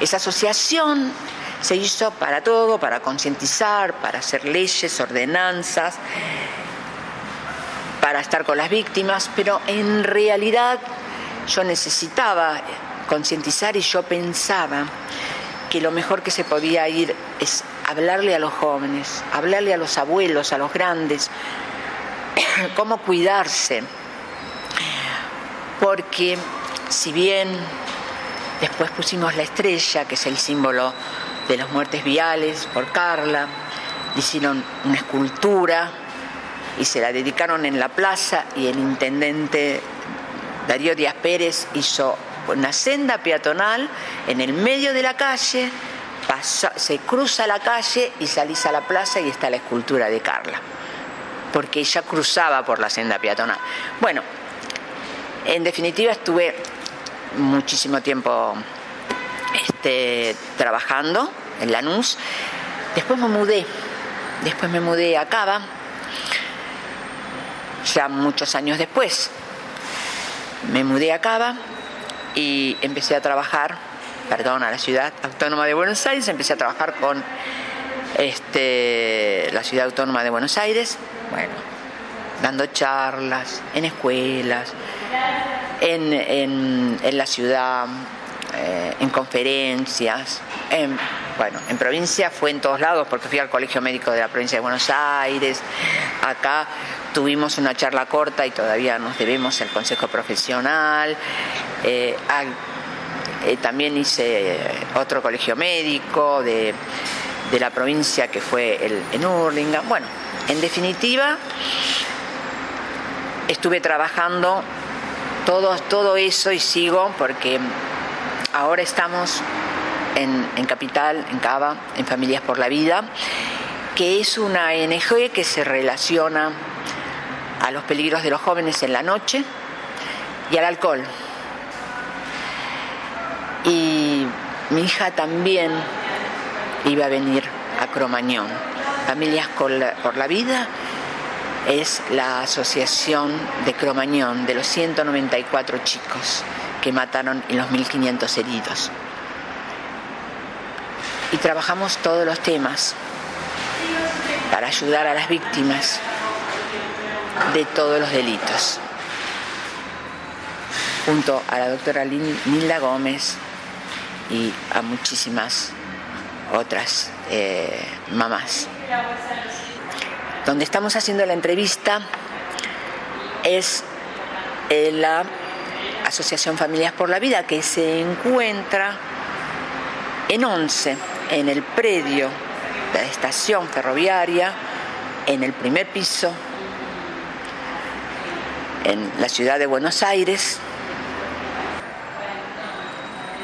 Esa asociación se hizo para todo, para concientizar, para hacer leyes, ordenanzas, para estar con las víctimas, pero en realidad yo necesitaba concientizar y yo pensaba que lo mejor que se podía ir es hablarle a los jóvenes, hablarle a los abuelos, a los grandes, [coughs] cómo cuidarse. Porque si bien después pusimos la estrella, que es el símbolo de las muertes viales, por Carla, hicieron una escultura y se la dedicaron en la plaza y el intendente Darío Díaz Pérez hizo una senda peatonal en el medio de la calle, se cruza la calle y salís a la plaza y está la escultura de Carla, porque ella cruzaba por la senda peatonal. Bueno, en definitiva estuve muchísimo tiempo este, trabajando en Lanús, después me mudé, después me mudé a Cava, ya muchos años después, me mudé a Cava y empecé a trabajar, perdón, a la ciudad autónoma de Buenos Aires, empecé a trabajar con este, la ciudad autónoma de Buenos Aires, bueno, dando charlas en escuelas, en, en, la ciudad, eh, en conferencias, en, bueno, en provincia fue en todos lados porque fui al Colegio Médico de la provincia de Buenos Aires, acá tuvimos una charla corta y todavía nos debemos el Consejo Profesional. Eh, eh, también hice otro colegio médico de, la provincia que fue el, en Urlinga. Bueno, en definitiva, estuve trabajando todo, todo eso y sigo porque ahora estamos en, en Capital, en Cava, en Familias por la Vida, que es una ONG que se relaciona a los peligros de los jóvenes en la noche y al alcohol. Y mi hija también iba a venir a Cromañón. Familias por la Vida es la asociación de Cromañón, de los 194 chicos que mataron y los 1.500 heridos. Y trabajamos todos los temas para ayudar a las víctimas de todos los delitos. Junto a la doctora Nilda Gómez y a muchísimas otras eh, mamás. Donde estamos haciendo la entrevista es la Asociación Familias por la Vida que se encuentra en 11, en el predio de la estación ferroviaria, en el primer piso, en la ciudad de Buenos Aires.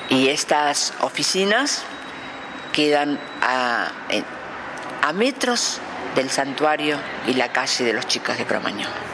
Y estas oficinas quedan a, a metros del santuario y la calle de los chicos de Cromañón.